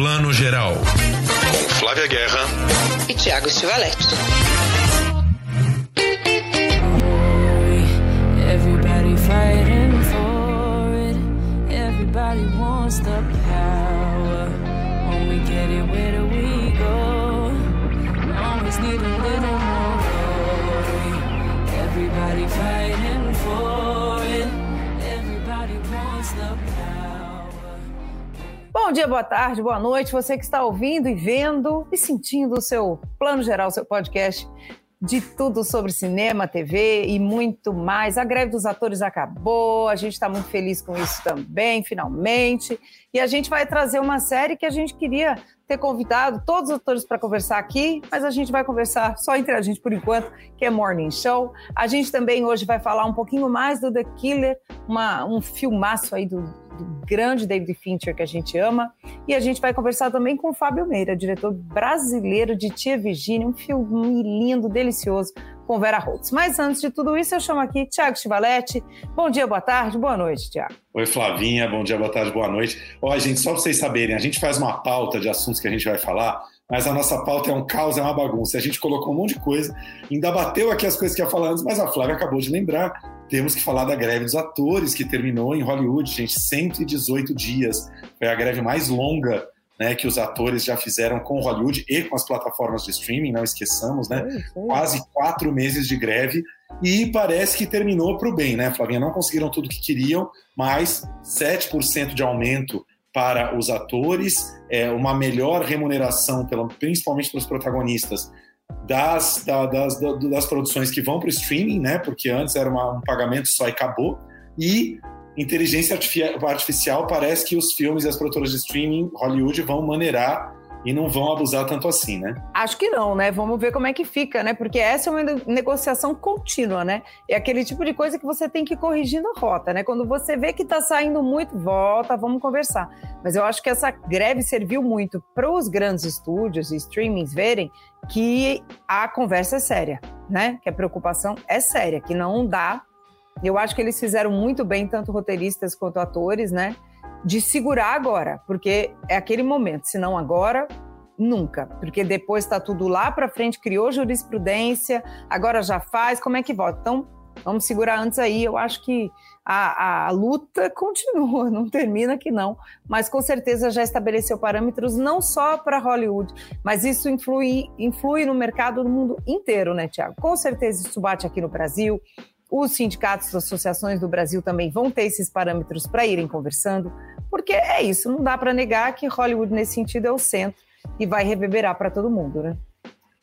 Plano Geral. Com Flávia Guerra e Tiago Stivalete. Everybody fighting for it. Everybody wants the Bom dia, boa tarde, boa noite. Você que está ouvindo e vendo e sentindo o seu plano geral, seu podcast de tudo sobre cinema, TV e muito mais. A greve dos atores acabou, a gente está muito feliz com isso também, finalmente. E a gente vai trazer uma série que a gente queria ter convidado todos os atores para conversar aqui, mas a gente vai conversar só entre a gente por enquanto, que é Morning Show. A gente também hoje vai falar um pouquinho mais do The Killer, uma, um filmaço aí do, do grande David Fincher que a gente ama. E a gente vai conversar também com o Fábio Meira, diretor brasileiro de Tia Virgínia, um filme lindo, delicioso, com Vera Holtz. Mas antes de tudo isso, eu chamo aqui Tiago Chivalete. Bom dia, boa tarde, boa noite, Tiago. Oi, Flavinha, bom dia, boa tarde, boa noite. Ó, gente, só para vocês saberem, a gente faz uma pauta de assuntos que a gente vai falar, mas a nossa pauta é um caos, é uma bagunça. A gente colocou um monte de coisa, ainda bateu aqui as coisas que ia falar antes, mas a Flávia acabou de lembrar. Temos que falar da greve dos atores, que terminou em Hollywood, gente, 118 dias. Foi a greve mais longa né, que os atores já fizeram com Hollywood e com as plataformas de streaming, não esqueçamos, né? Quase quatro meses de greve e parece que terminou para o bem, né, Flavinha? Não conseguiram tudo que queriam, mas 7% de aumento para os atores, é, uma melhor remuneração, pela, principalmente para os protagonistas, das, da, das, das produções que vão para o streaming, né? Porque antes era uma, um pagamento só e acabou. E inteligência artificial parece que os filmes e as produtoras de streaming Hollywood vão maneirar e não vão abusar tanto assim, né? Acho que não, né? Vamos ver como é que fica, né? Porque essa é uma negociação contínua, né? É aquele tipo de coisa que você tem que ir corrigindo a rota, né? Quando você vê que está saindo muito, volta, vamos conversar. Mas eu acho que essa greve serviu muito para os grandes estúdios e streamings verem que a conversa é séria, né? Que a preocupação é séria, que não dá. Eu acho que eles fizeram muito bem, tanto roteiristas quanto atores, né? De segurar agora, porque é aquele momento, se não agora, nunca, porque depois está tudo lá para frente, criou jurisprudência, agora já faz, como é que volta? Então, vamos segurar antes aí, eu acho que a, a luta continua, não termina aqui não, mas com certeza já estabeleceu parâmetros não só para Hollywood, mas isso influi, influi no mercado no mundo inteiro, né, Tiago? Com certeza isso bate aqui no Brasil, os sindicatos, as associações do Brasil também vão ter esses parâmetros para irem conversando, porque é isso, não dá para negar que Hollywood, nesse sentido, é o centro e vai reverberar para todo mundo, né?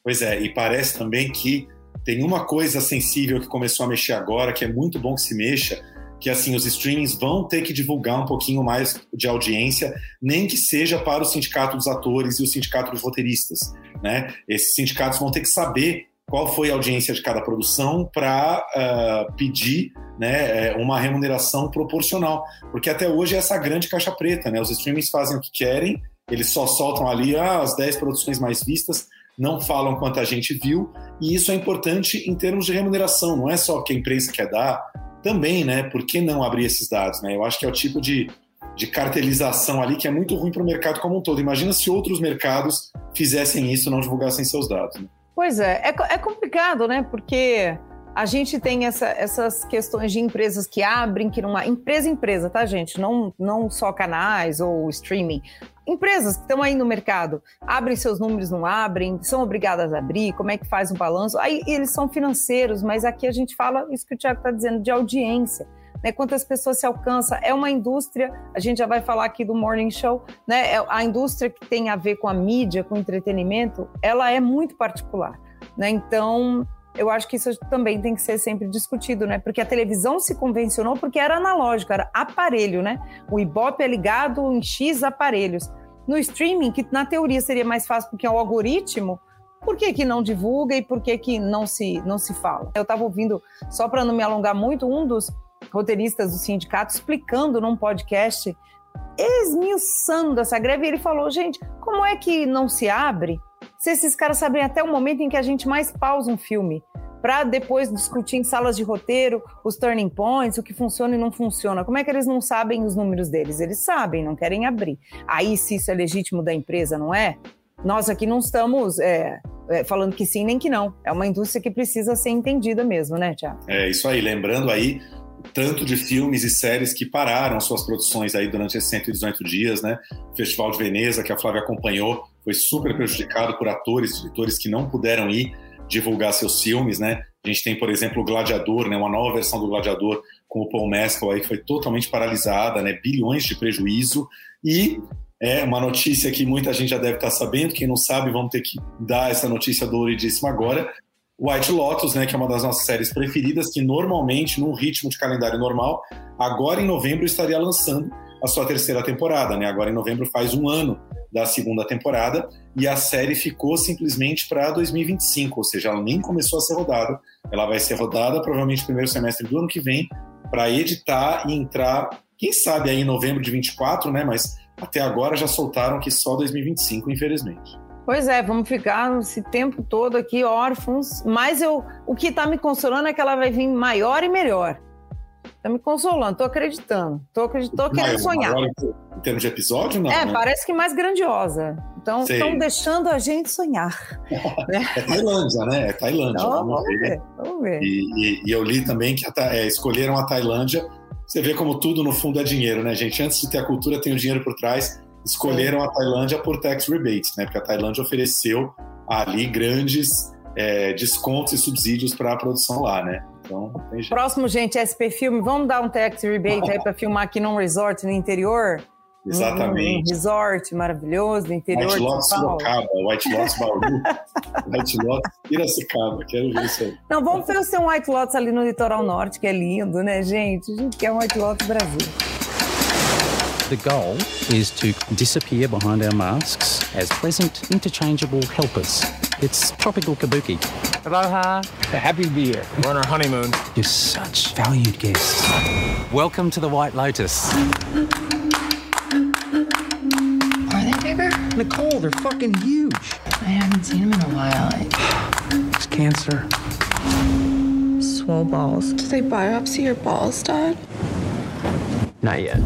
Pois é, e parece também que tem uma coisa sensível que começou a mexer agora, que é muito bom que se mexa, que assim os streamings vão ter que divulgar um pouquinho mais de audiência, nem que seja para o sindicato dos atores e o sindicato dos roteiristas, né? Esses sindicatos vão ter que saber qual foi a audiência de cada produção para uh, ah, pedir né, é, uma remuneração proporcional. Porque até hoje é essa grande caixa preta, né? Os streamings fazem o que querem, eles só soltam ali ah, as 10 produções mais vistas, não falam quanto a gente viu, e isso é importante em termos de remuneração, não é só o que a imprensa quer dar, também, né? Por que não abrir esses dados, né? Eu acho que é o tipo de, de cartelização ali que é muito ruim para o mercado como um todo. Imagina se outros mercados fizessem isso, não divulgassem seus dados. Né? Pois é, é, é complicado, né? Porque a gente tem essa, essas questões de empresas que abrem, que não empresa empresa, tá, gente? Não, não só canais ou streaming. Empresas que estão aí no mercado, abrem seus números, não abrem, são obrigadas a abrir, como é que faz o balanço? Aí eles são financeiros, mas aqui a gente fala isso que o Tiago está dizendo, de audiência né, quantas pessoas se alcança. É uma indústria, a gente já vai falar aqui do Morning Show, né, é a indústria que tem a ver com a mídia, com o entretenimento, ela é muito particular. Né? Então, eu acho que isso também tem que ser sempre discutido, né? Porque a televisão se convencionou porque era analógico, era aparelho, né? O Ibope é ligado em X aparelhos. No streaming, que na teoria seria mais fácil porque é o algoritmo, por que, que não divulga e por que, que não se, não se fala? Eu estava ouvindo, só para não me alongar muito, um dos roteiristas do sindicato explicando num podcast, esmiuçando dessa greve, e ele falou: gente, como é que não se abre se esses caras sabem até o momento em que a gente mais pausa um filme para depois discutir em salas de roteiro os turning points, o que funciona e não funciona. Como é que eles não sabem os números deles? Eles sabem, não querem abrir. Aí, se isso é legítimo da empresa, não é? Nós aqui não estamos é, é, falando que sim nem que não. É uma indústria que precisa ser entendida mesmo, né, Tiago? É isso aí. Lembrando aí tanto de filmes e séries que pararam suas produções aí durante esses 118 dias, né? O Festival de Veneza, que a Flávia acompanhou, foi super prejudicado por atores, diretores que não puderam ir divulgar seus filmes, né? A gente tem, por exemplo, o Gladiador, né? Uma nova versão do Gladiador com o Paul Mescal aí que foi totalmente paralisada, né? Bilhões de prejuízo e é uma notícia que muita gente já deve estar sabendo. Quem não sabe, vamos ter que dar essa notícia doloridíssima agora. White Lotus, né, que é uma das nossas séries preferidas, que normalmente, num ritmo de calendário normal, agora em novembro estaria lançando a sua terceira temporada, né? Agora em novembro faz um ano da segunda temporada e a série ficou simplesmente para 2025, ou seja, ela nem começou a ser rodada. Ela vai ser rodada provavelmente no primeiro semestre do ano que vem para editar e entrar, quem sabe aí em novembro de 24, né? Mas até agora já soltaram que só 2025, infelizmente. Pois é, vamos ficar esse tempo todo aqui órfãos, mas eu, o que está me consolando é que ela vai vir maior e melhor. Tá me consolando, tô acreditando. Tô, acreditando, querendo sonhar. Maior em termos de episódio, não? É, né? parece que mais grandiosa. Então, estão deixando a gente sonhar. né? É Tailândia, né? É Tailândia. Então, vamos, vamos, ver. ver. Vamos ver. E, e, e, eu li também que a, é, escolheram a Tailândia. Você vê como tudo no fundo é dinheiro, né, gente? Antes de ter a cultura, tem o dinheiro por trás. Escolheram a Tailândia por tax rebates, né? Porque a Tailândia ofereceu ali grandes é, descontos e subsídios para a produção lá, né? Então, Próximo, gente, SP Filme, vamos dar um tax rebate aí para filmar aqui num resort no interior? Exatamente. Um, resort maravilhoso no interior White Lotus. Sorocaba, White Lotus Bauru, White Lotus Piracicaba, quero ver isso aí. Não, vamos fazer um White Lotus ali no litoral norte, que é lindo, né, gente? A gente quer um White Lotus Brasil. The goal is to disappear behind our masks as pleasant, interchangeable helpers. It's tropical kabuki. Aloha. Happy to be here. We're on our honeymoon. You're such valued guests. Welcome to the White Lotus. Are they bigger? Nicole, they're fucking huge. I haven't seen them in a while. I... It's cancer. Swole balls. Did they biopsy your balls, Dad? Not yet.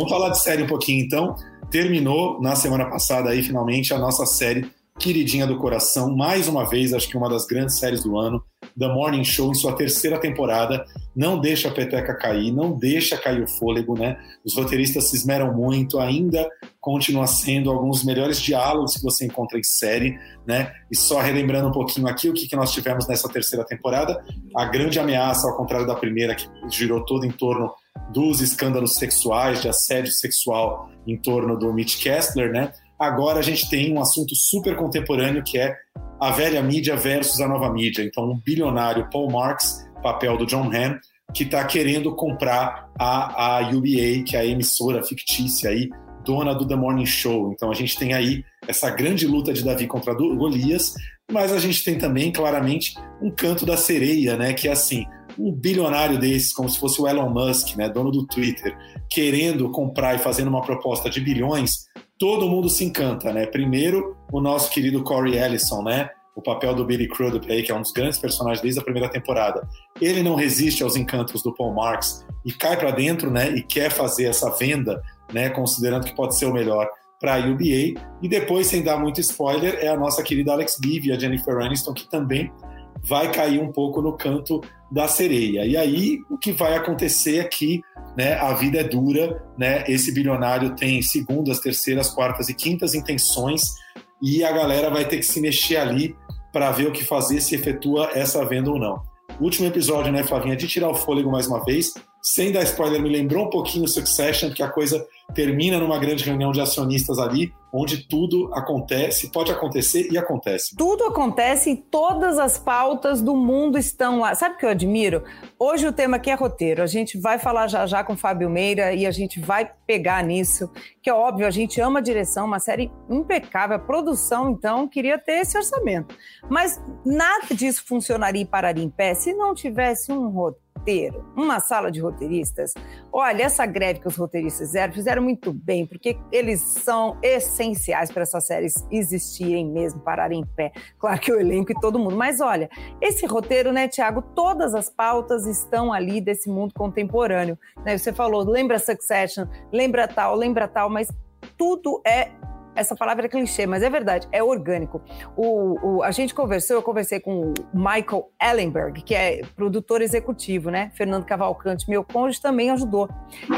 Vamos falar de série um pouquinho então. Terminou na semana passada aí finalmente a nossa série queridinha do coração, mais uma vez, acho que uma das grandes séries do ano, The Morning Show em sua terceira temporada. Não deixa a peteca cair, não deixa cair o fôlego, né? Os roteiristas se esmeram muito, ainda continua sendo alguns dos melhores diálogos que você encontra em série, né? E só relembrando um pouquinho aqui o que, que nós tivemos nessa terceira temporada, a grande ameaça, ao contrário da primeira, que girou todo em torno dos escândalos sexuais, de assédio sexual em torno do Mitch Kessler, né? Agora a gente tem um assunto super contemporâneo que é a velha mídia versus a nova mídia. Então, um bilionário, Paul Marks, papel do John Hamm, que está querendo comprar a, a UBA, que é a emissora fictícia aí, dona do The Morning Show. Então a gente tem aí essa grande luta de Davi contra Golias, mas a gente tem também, claramente, um canto da sereia, né? Que é assim, um bilionário desses, como se fosse o Elon Musk, né, dono do Twitter, querendo comprar e fazendo uma proposta de bilhões, todo mundo se encanta, né? Primeiro, o nosso querido Corey Ellison, né? O papel do Billy Crudup aí, que é um dos grandes personagens desde a primeira temporada. Ele não resiste aos encantos do Paul Marks e cai para dentro, né? E quer fazer essa venda, né? Considerando que pode ser o melhor para a UBA. E depois, sem dar muito spoiler, é a nossa querida Alex Gibb, a Jennifer Aniston, que também vai cair um pouco no canto da sereia. E aí o que vai acontecer é que né, a vida é dura, né? Esse bilionário tem segundas, terceiras, quartas e quintas intenções e a galera vai ter que se mexer ali para ver o que fazer se efetua essa venda ou não. último episódio, né, Flavinha, de tirar o fôlego mais uma vez, sem dar spoiler, me lembrou um pouquinho Succession, que a coisa termina numa grande reunião de acionistas ali, onde tudo acontece, pode acontecer e acontece. Tudo acontece e todas as pautas do mundo estão lá. Sabe o que eu admiro? Hoje o tema aqui é roteiro. A gente vai falar já já com o Fábio Meira e a gente vai pegar nisso, que é óbvio, a gente ama a direção, uma série impecável, a produção, então, queria ter esse orçamento. Mas nada disso funcionaria e pararia em pé se não tivesse um roteiro roteiro, uma sala de roteiristas, olha, essa greve que os roteiristas fizeram, fizeram muito bem, porque eles são essenciais para essas séries existirem mesmo, pararem em pé. Claro que o elenco e todo mundo, mas olha, esse roteiro, né, Tiago, todas as pautas estão ali desse mundo contemporâneo. Né? Você falou, lembra Succession, lembra tal, lembra tal, mas tudo é essa palavra é clichê, mas é verdade, é orgânico. O, o, a gente conversou, eu conversei com o Michael Ellenberg, que é produtor executivo, né? Fernando Cavalcante, meu cônjuge, também ajudou.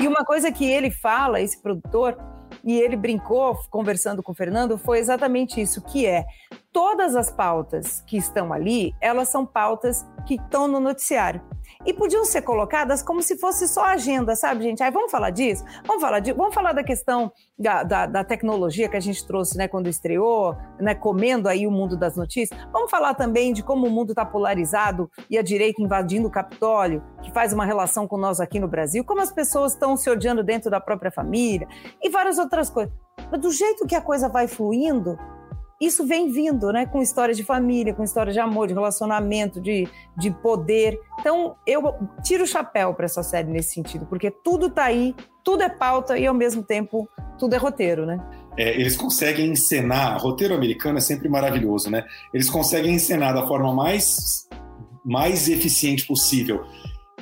E uma coisa que ele fala, esse produtor, e ele brincou conversando com o Fernando, foi exatamente isso, que é todas as pautas que estão ali, elas são pautas que estão no noticiário e podiam ser colocadas como se fosse só agenda, sabe, gente? Aí vamos falar disso? Vamos falar, de, vamos falar da questão da, da, da, tecnologia que a gente trouxe, né, quando estreou, né, comendo aí o mundo das notícias. Vamos falar também de como o mundo está polarizado e a direita invadindo o Capitólio, que faz uma relação com nós aqui no Brasil, como as pessoas estão se odiando dentro da própria família e várias outras coisas. Mas do jeito que a coisa vai fluindo, isso vem vindo, né? Com história de família, com história de amor, de relacionamento, de, de poder. Então, eu tiro o chapéu para essa série nesse sentido, porque tudo tá aí, tudo é pauta e, ao mesmo tempo, tudo é roteiro, né? É, eles conseguem encenar, roteiro americano é sempre maravilhoso, né? Eles conseguem encenar da forma mais, mais eficiente possível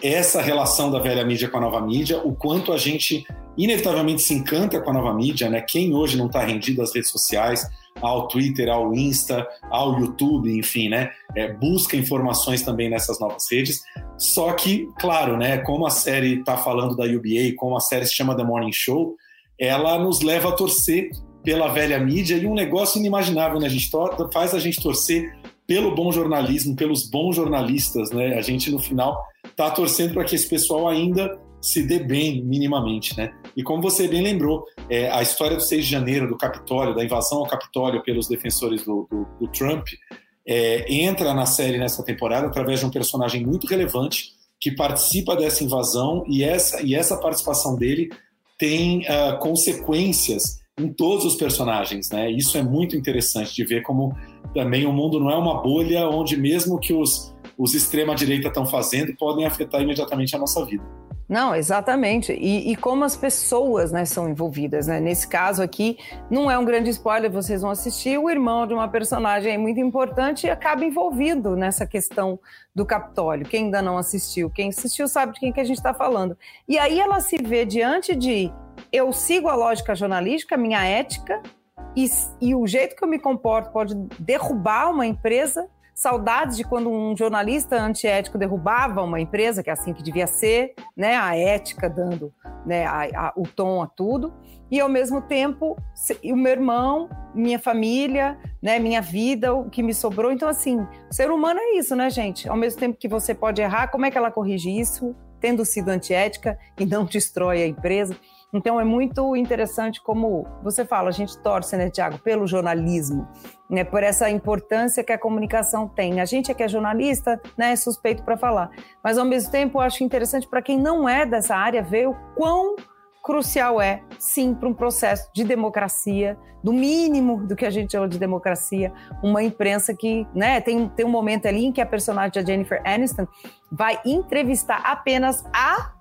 essa relação da velha mídia com a nova mídia, o quanto a gente inevitavelmente se encanta com a nova mídia, né? Quem hoje não está rendido às redes sociais, ao Twitter, ao Insta, ao YouTube, enfim, né? É, busca informações também nessas novas redes. Só que, claro, né? Como a série está falando da UBA, como a série se chama The Morning Show, ela nos leva a torcer pela velha mídia e um negócio inimaginável, né? A gente faz a gente torcer pelo bom jornalismo, pelos bons jornalistas, né? A gente no final está torcendo para que esse pessoal ainda se dê bem minimamente, né? E como você bem lembrou, é, a história do 6 de janeiro, do Capitólio, da invasão ao Capitólio pelos defensores do, do, do Trump, é, entra na série nessa temporada através de um personagem muito relevante que participa dessa invasão e essa, e essa participação dele tem uh, consequências em todos os personagens, né? Isso é muito interessante de ver como também o mundo não é uma bolha onde mesmo que os, os extrema-direita estão fazendo podem afetar imediatamente a nossa vida. Não, exatamente. E, e, como as pessoas né, são envolvidas. Né? Nesse caso aqui, não é um grande spoiler, vocês vão assistir. O irmão de uma personagem muito importante acaba envolvido nessa questão do Capitólio. Quem ainda não assistiu, quem assistiu sabe de quem que a gente está falando. E aí ela se vê diante de eu sigo a lógica jornalística, minha ética, e, e o jeito que eu me comporto pode derrubar uma empresa saudades de quando um jornalista antiético derrubava uma empresa, que é assim que devia ser, né? A ética dando né, a, a, o tom a tudo. E ao mesmo tempo, o meu irmão, minha família, né, minha vida, o que me sobrou. Então, assim, ser humano é isso, né, gente? Ao mesmo tempo que você pode errar, como é que ela corrige isso, tendo sido antiética e não destrói a empresa? Então é muito interessante como você fala, a gente torce, né, Tiago, pelo jornalismo, né, por essa importância que a comunicação tem. A gente é que é jornalista, né, é suspeito para falar, mas ao mesmo tempo eu acho interessante para quem não é dessa área ver o quão crucial é, sim, para um processo de democracia, do mínimo do que a gente chama de democracia, uma imprensa que, né, tem, tem um momento ali em que a personagem da Jennifer Aniston vai entrevistar apenas a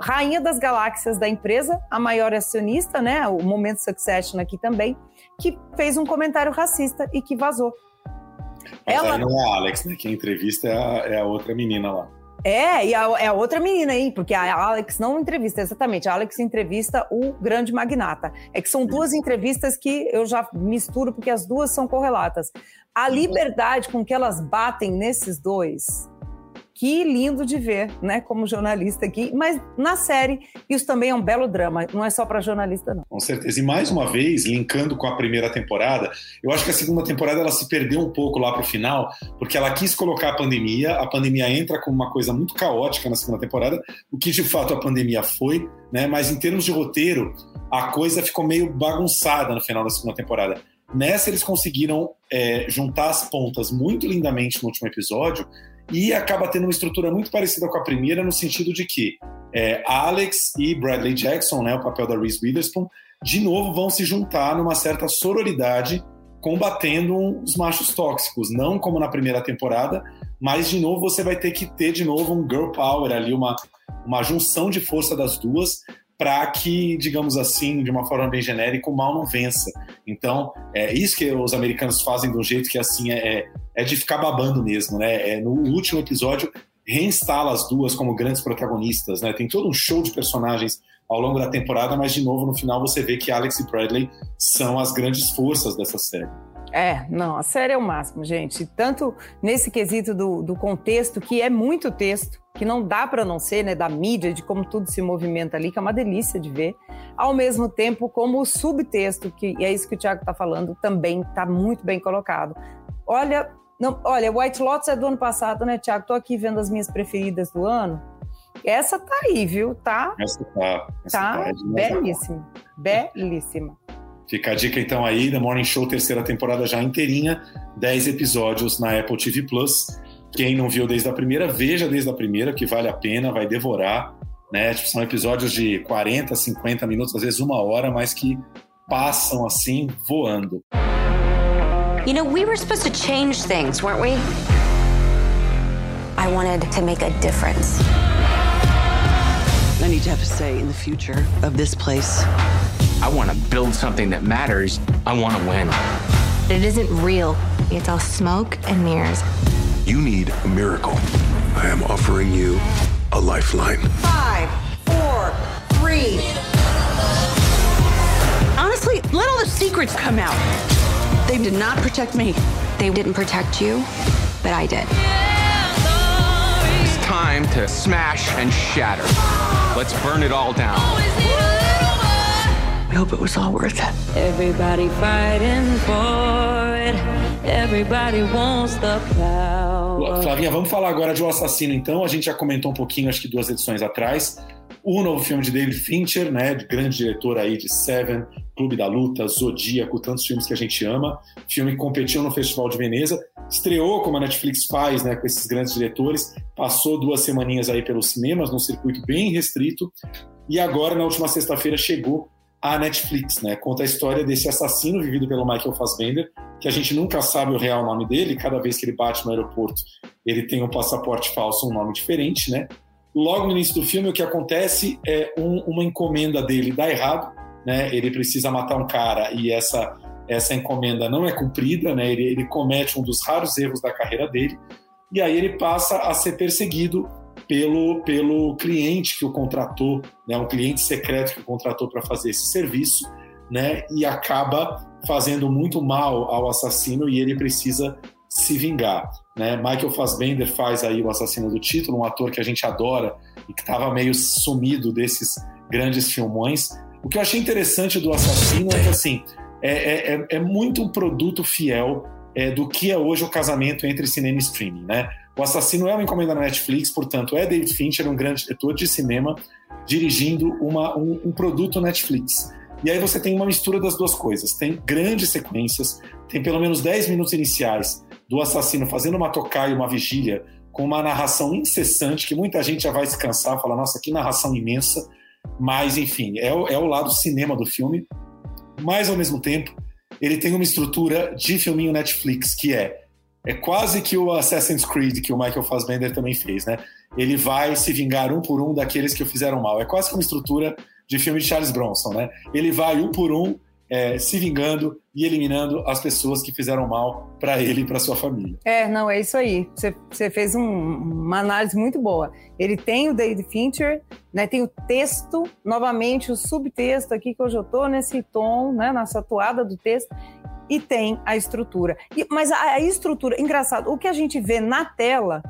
rainha das galáxias da empresa, a maior acionista, né, o Momento Succession aqui também, que fez um comentário racista e que vazou. Mas Ela não é a Alex, né? Quem entrevista é a, é a outra menina lá. É, e a, é a outra menina aí, porque a Alex não entrevista, exatamente. A Alex entrevista o grande magnata. É que são duas entrevistas que eu já misturo, porque as duas são correlatas. A liberdade com que elas batem nesses dois que lindo de ver, né, como jornalista aqui. Mas na série, isso também é um belo drama, não é só para jornalista, não. Com certeza. E mais uma vez, linkando com a primeira temporada, eu acho que a segunda temporada ela se perdeu um pouco lá para o final, porque ela quis colocar a pandemia. A pandemia entra como uma coisa muito caótica na segunda temporada, o que de fato a pandemia foi, né? Mas em termos de roteiro, a coisa ficou meio bagunçada no final da segunda temporada. Nessa, eles conseguiram é, juntar as pontas muito lindamente no último episódio e acaba tendo uma estrutura muito parecida com a primeira, no sentido de que é, Alex e Bradley Jackson, né, o papel da Reese Witherspoon, de novo vão se juntar numa certa sororidade, combatendo os machos tóxicos, não como na primeira temporada, mas de novo você vai ter que ter de novo um girl power ali, uma, uma junção de força das duas para que, digamos assim, de uma forma bem genérica, o mal não vença. Então, é isso que os americanos fazem de um jeito que assim é, é de ficar babando mesmo, né? É, no último episódio reinstala as duas como grandes protagonistas, né? Tem todo um show de personagens ao longo da temporada, mas de novo no final você vê que Alex e Bradley são as grandes forças dessa série. É, não, a série é o máximo, gente. Tanto nesse quesito do, do contexto, que é muito texto, que não dá para não ser, né, da mídia, de como tudo se movimenta ali, que é uma delícia de ver. Ao mesmo tempo, como o subtexto, que é isso que o Tiago está falando, também está muito bem colocado. Olha, não, olha, White Lotus é do ano passado, né, Tiago? Tô aqui vendo as minhas preferidas do ano. Essa tá aí, viu? Tá. Essa tá. Essa tá, tá belíssima. Belíssima. Fica a dica então aí, The Morning Show, terceira temporada já inteirinha, 10 episódios na Apple TV Plus. Quem não viu desde a primeira, veja desde a primeira, que vale a pena, vai devorar. Né? Tipo, são episódios de 40, 50 minutos, às vezes uma hora, mas que passam assim, voando. You know, we were supposed to change things, weren't we? I wanted to make a difference. I need to have a say in the future of this place. I want to build something that matters. I want to win. It isn't real. It's all smoke and mirrors. You need a miracle. I am offering you a lifeline. Five, four, three. Honestly, let all the secrets come out. They did not protect me. They didn't protect you, but I did. It's time to smash and shatter. Let's burn it all down. I hope it was all worth it. Everybody fighting for it. Everybody wants the power. Flavinha, vamos falar agora de O Assassino, então. A gente já comentou um pouquinho, acho que duas edições atrás. O novo filme de David Fincher, né, de grande diretor aí de Seven, Clube da Luta, Zodíaco, tantos filmes que a gente ama. Filme que competiu no Festival de Veneza, estreou como a Netflix faz, né, com esses grandes diretores, passou duas semaninhas aí pelos cinemas, num circuito bem restrito, e agora, na última sexta-feira, chegou à Netflix, né? Conta a história desse assassino vivido pelo Michael Fassbender, que a gente nunca sabe o real nome dele, cada vez que ele bate no aeroporto, ele tem um passaporte falso, um nome diferente, né? Logo no início do filme, o que acontece é um, uma encomenda dele dá errado, né? Ele precisa matar um cara e essa essa encomenda não é cumprida, né? Ele, ele comete um dos raros erros da carreira dele e aí ele passa a ser perseguido pelo, pelo cliente que o contratou, né, um cliente secreto que o contratou para fazer esse serviço, né, e acaba fazendo muito mal ao assassino e ele precisa se vingar. Né? Michael Fassbender faz aí o assassino do título, um ator que a gente adora e que estava meio sumido desses grandes filmões. O que eu achei interessante do assassino é que assim é, é, é muito um produto fiel é, do que é hoje o casamento entre cinema e streaming, né? O Assassino é uma encomenda na Netflix, portanto, é David Fincher, um grande diretor de cinema, dirigindo uma, um, um produto Netflix. E aí você tem uma mistura das duas coisas. Tem grandes sequências, tem pelo menos 10 minutos iniciais do assassino fazendo uma tocaia, uma vigília, com uma narração incessante, que muita gente já vai se cansar, falar, nossa, que narração imensa. Mas, enfim, é o, é o lado cinema do filme. Mas, ao mesmo tempo, ele tem uma estrutura de filminho Netflix, que é é quase que o Assassin's Creed que o Michael Fassbender também fez, né? Ele vai se vingar um por um daqueles que o fizeram mal. É quase que uma estrutura de filme de Charles Bronson, né? Ele vai um por um é, se vingando e eliminando as pessoas que fizeram mal para ele e para sua família. É, não, é isso aí. Você, fez um, uma análise muito boa. Ele tem o David Fincher, né, tem o texto, novamente o subtexto aqui que hoje eu estou nesse tom, né, nessa toada do texto, e tem a estrutura. E, mas a, a estrutura, engraçado, o que a gente vê na tela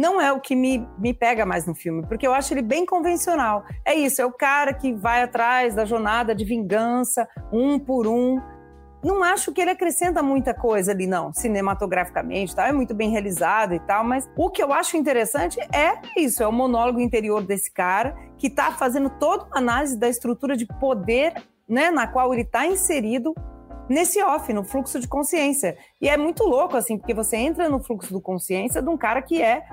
não é o que me, me pega mais no filme, porque eu acho ele bem convencional. É isso, é o cara que vai atrás da jornada de vingança, um por um. Não acho que ele acrescenta muita coisa ali, não, cinematograficamente, tá? É muito bem realizado e tal, mas o que eu acho interessante é isso, é o monólogo interior desse cara que está fazendo toda uma análise da estrutura de poder, né, na qual ele está inserido nesse off, no fluxo de consciência. E é muito louco, assim, porque você entra no fluxo do consciência de um cara que é,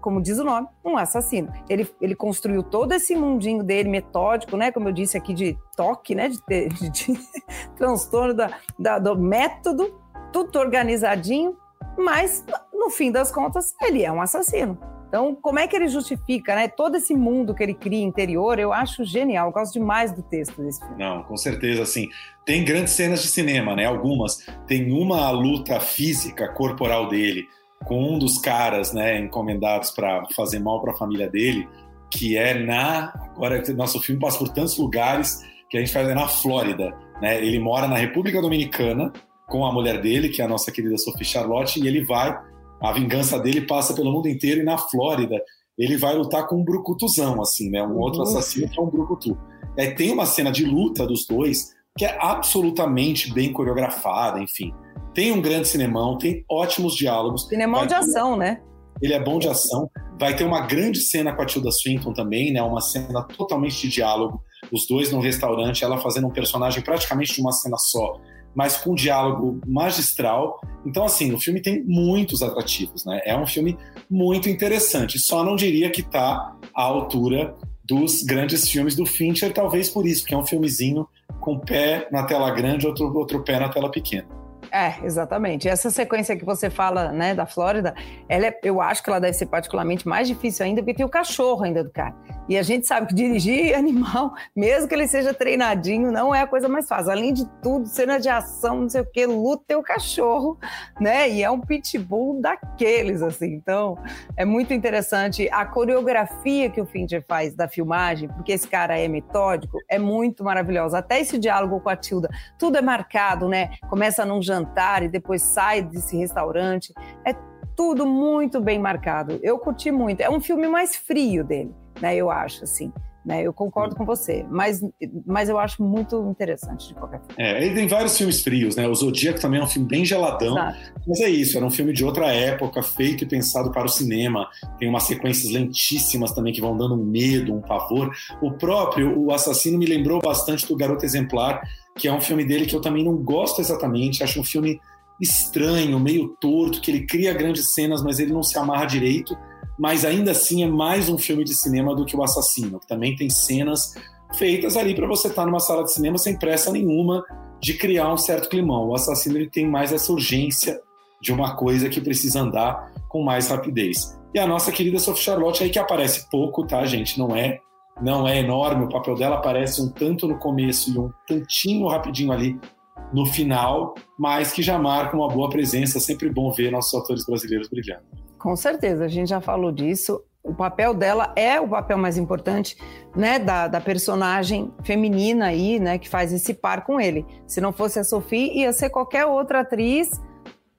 como diz o nome, um assassino. Ele, ele construiu todo esse mundinho dele metódico, né? Como eu disse aqui, de toque, né? De, de, de transtorno da, da, do método, tudo organizadinho. mas no fim das contas ele é um assassino. Então, como é que ele justifica, né? Todo esse mundo que ele cria interior, eu acho genial. Eu gosto demais do texto desse filme. Não, com certeza, assim. Tem grandes cenas de cinema, né? Algumas. Tem uma luta física corporal dele com um dos caras, né, encomendados para fazer mal para a família dele, que é na. Agora, nosso filme passa por tantos lugares que a gente faz é na Flórida, né? Ele mora na República Dominicana com a mulher dele, que é a nossa querida Sophie Charlotte, e ele vai a vingança dele passa pelo mundo inteiro e na Flórida ele vai lutar com um brucutuzão, assim, né? Um uhum. outro assassino que é um brucutu. É, tem uma cena de luta dos dois que é absolutamente bem coreografada, enfim. Tem um grande cinemão, tem ótimos diálogos. Cinemão de ação, né? Ele é bom de ação. Vai ter uma grande cena com a Tilda Swinton também, né? Uma cena totalmente de diálogo. Os dois num restaurante, ela fazendo um personagem praticamente de uma cena só mas com um diálogo magistral. Então, assim, o filme tem muitos atrativos, né? É um filme muito interessante. Só não diria que está à altura dos grandes filmes do Fincher, talvez por isso, porque é um filmezinho com pé na tela grande, outro, outro pé na tela pequena. É, exatamente. Essa sequência que você fala, né, da Flórida, ela é, eu acho que ela deve ser particularmente mais difícil ainda, porque tem o cachorro ainda do cara. E a gente sabe que dirigir animal, mesmo que ele seja treinadinho, não é a coisa mais fácil. Além de tudo, cena de ação, não sei o que, luta o cachorro, né? E é um pitbull daqueles, assim. Então, é muito interessante. A coreografia que o Fincher faz da filmagem, porque esse cara é metódico, é muito maravilhosa. Até esse diálogo com a Tilda, tudo é marcado, né? Começa num jantar e depois sai desse restaurante. É tudo muito bem marcado. Eu curti muito. É um filme mais frio dele né? Eu acho, assim. Né? Eu concordo com você, mas, mas eu acho muito interessante de qualquer forma. É, ele tem vários filmes frios, né? O Zodíaco também é um filme bem geladão, Exato. mas é isso, era um filme de outra época, feito e pensado para o cinema. Tem umas sequências lentíssimas também que vão dando um medo, um pavor. O próprio, o assassino me lembrou bastante do Garoto Exemplar, que é um filme dele que eu também não gosto exatamente, acho um filme estranho, meio torto, que ele cria grandes cenas, mas ele não se amarra direito mas ainda assim é mais um filme de cinema do que O Assassino, que também tem cenas feitas ali para você estar tá numa sala de cinema sem pressa nenhuma de criar um certo climão. O Assassino ele tem mais essa urgência de uma coisa que precisa andar com mais rapidez. E a nossa querida Sophie Charlotte aí que aparece pouco, tá, gente? Não é não é enorme, o papel dela aparece um tanto no começo e um tantinho rapidinho ali no final, mas que já marca uma boa presença. Sempre bom ver nossos atores brasileiros brilhando. Com certeza, a gente já falou disso. O papel dela é o papel mais importante, né, da, da personagem feminina aí, né, que faz esse par com ele. Se não fosse a Sophie, ia ser qualquer outra atriz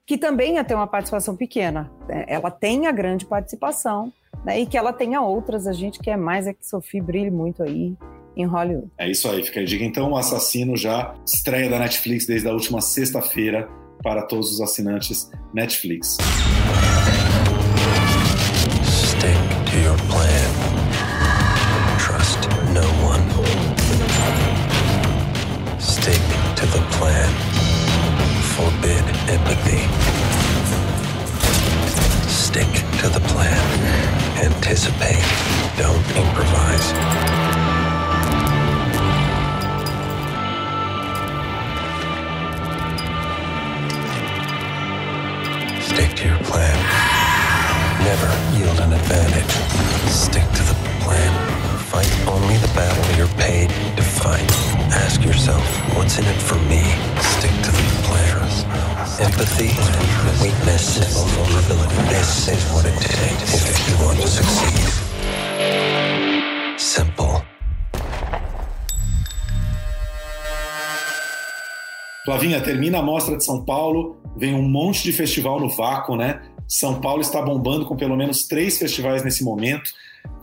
que também ia ter uma participação pequena. Ela tem a grande participação, né, e que ela tenha outras. A gente quer mais é que Sophie brilhe muito aí em Hollywood. É isso aí, fica a dica. Então, o Assassino já estreia da Netflix desde a última sexta-feira para todos os assinantes Netflix. Anticipate. Don't improvise. Stick to your plan. Never yield an advantage. Stick to the plan. Fight only the battle you're paid to fight. Ask yourself, what's in it for me? Stick to the plan. Empathy, weakness, vulnerability. This is what it takes if you want to succeed. Simple. Flavinha, termina a mostra de São Paulo, vem um monte de festival no vácuo, né? São Paulo está bombando com pelo menos três festivais nesse momento.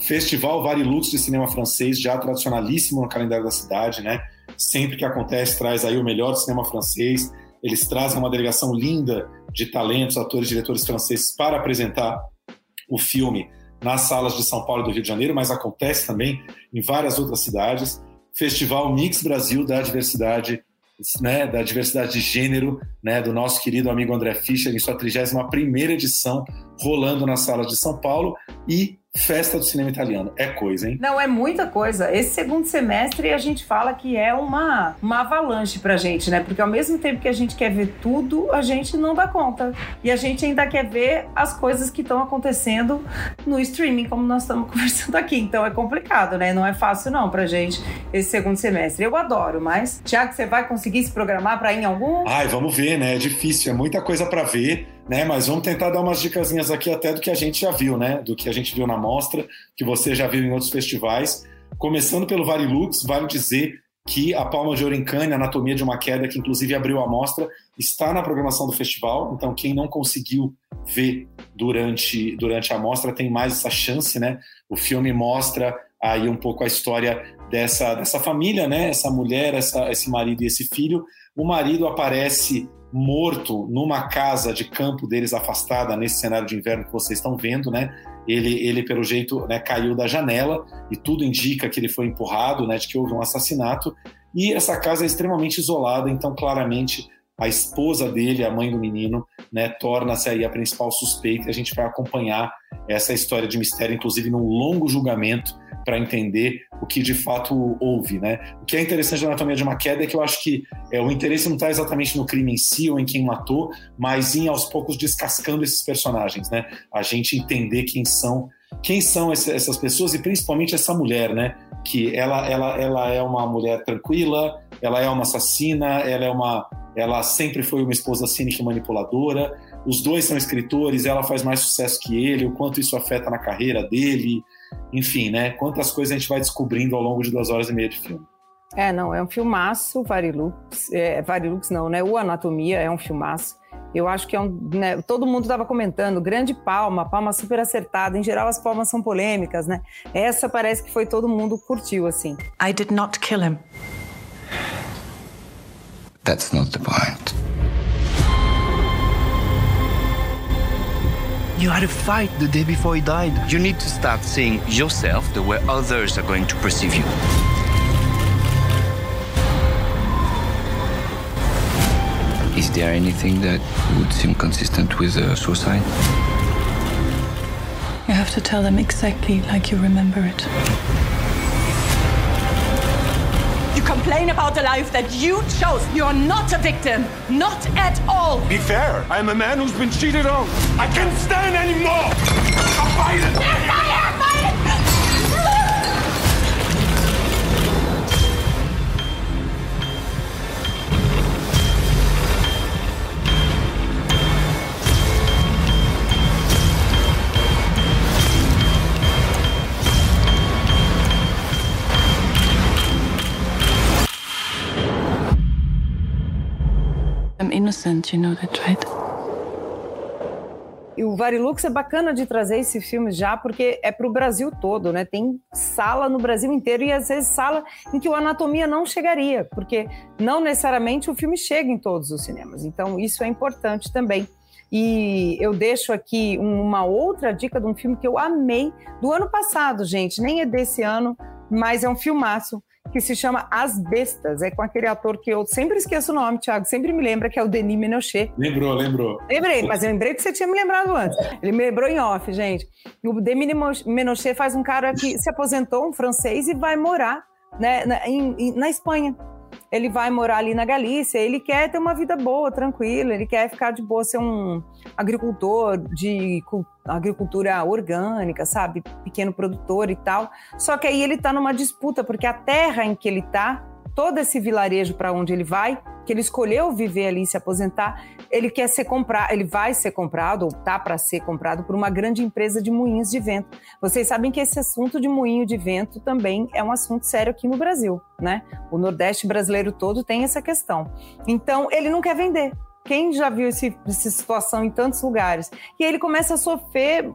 Festival Varilux de cinema francês, já tradicionalíssimo no calendário da cidade, né? Sempre que acontece, traz aí o melhor cinema francês. Eles trazem uma delegação linda de talentos, atores, diretores franceses para apresentar o filme nas salas de São Paulo e do Rio de Janeiro, mas acontece também em várias outras cidades. Festival Mix Brasil da Diversidade né, da diversidade de gênero, né, do nosso querido amigo André Fischer, em sua 31 edição, rolando nas salas de São Paulo, e festa do cinema italiano. É coisa, hein? Não, é muita coisa. Esse segundo semestre a gente fala que é uma, uma avalanche pra gente, né? Porque ao mesmo tempo que a gente quer ver tudo, a gente não dá conta. E a gente ainda quer ver as coisas que estão acontecendo no streaming, como nós estamos conversando aqui. Então é complicado, né? Não é fácil não pra gente esse segundo semestre. Eu adoro, mas, Tiago, você vai conseguir se programar para ir em algum? Ai, vamos ver, né? É difícil, é muita coisa para ver né? Mas vamos tentar dar umas dicasinhas aqui até do que a gente já viu, né? Do que a gente viu na mostra, que você já viu em outros festivais. Começando pelo Varilux, vale dizer que a Palma de Cannes, Anatomia de uma Queda, que inclusive abriu a mostra, está na programação do festival. Então, quem não conseguiu ver durante, durante a mostra tem mais essa chance, né? O filme mostra aí um pouco a história dessa, dessa família, né? Essa mulher, essa, esse marido e esse filho. O marido aparece morto numa casa de campo deles afastada nesse cenário de inverno que vocês estão vendo, né? Ele, ele pelo jeito, né, caiu da janela e tudo indica que ele foi empurrado, né, de que houve um assassinato. E essa casa é extremamente isolada, então claramente a esposa dele, a mãe do menino, né, torna-se aí a principal suspeita. A gente vai acompanhar essa história de mistério, inclusive num longo julgamento para entender o que de fato houve, né? O que é interessante da Anatomia de uma Queda é que eu acho que é, o interesse não está exatamente no crime em si ou em quem matou, mas em aos poucos descascando esses personagens, né? A gente entender quem são quem são essas pessoas e principalmente essa mulher, né? Que ela, ela, ela é uma mulher tranquila, ela é uma assassina, ela é uma, ela sempre foi uma esposa cínica e manipuladora. Os dois são escritores, ela faz mais sucesso que ele, o quanto isso afeta na carreira dele, enfim, né? Quantas coisas a gente vai descobrindo ao longo de duas horas e meia de filme. É, não, é um filmaço, Varilux. É, Varilux não, né? O Anatomia é um filmaço. Eu acho que é um. Né, todo mundo estava comentando, grande palma, palma super acertada. Em geral, as palmas são polêmicas, né? Essa parece que foi todo mundo curtiu, assim. I did not kill him. That's not the point. You had a fight the day before he died. You need to start seeing yourself the way others are going to perceive you. Is there anything that would seem consistent with a suicide? You have to tell them exactly like you remember it. Complain about the life that you chose. You're not a victim. Not at all. Be fair. I'm a man who's been cheated on. I can't stand anymore. I'm fighting. Innocent, you know that? E o Varilux é bacana de trazer esse filme já, porque é para o Brasil todo, né? Tem sala no Brasil inteiro e às vezes sala em que o Anatomia não chegaria, porque não necessariamente o filme chega em todos os cinemas. Então isso é importante também. E eu deixo aqui uma outra dica de um filme que eu amei do ano passado, gente, nem é desse ano, mas é um filmaço que se chama As Bestas. É com aquele ator que eu sempre esqueço o nome, Thiago, sempre me lembra, que é o Denis Menochet. Lembrou, lembrou. Lembrei, mas eu lembrei que você tinha me lembrado antes. Ele me lembrou em off, gente. O Denis Menochet faz um cara que se aposentou, um francês, e vai morar né, na, em, na Espanha. Ele vai morar ali na Galícia, ele quer ter uma vida boa, tranquila, ele quer ficar de boa, ser um agricultor de agricultura orgânica, sabe? Pequeno produtor e tal. Só que aí ele tá numa disputa, porque a terra em que ele tá, todo esse vilarejo para onde ele vai, que ele escolheu viver ali e se aposentar, ele quer ser comprado, ele vai ser comprado ou tá para ser comprado por uma grande empresa de moinhos de vento. Vocês sabem que esse assunto de moinho de vento também é um assunto sério aqui no Brasil, né? O Nordeste brasileiro todo tem essa questão. Então, ele não quer vender. Quem já viu esse, essa situação em tantos lugares? E aí ele começa a sofrer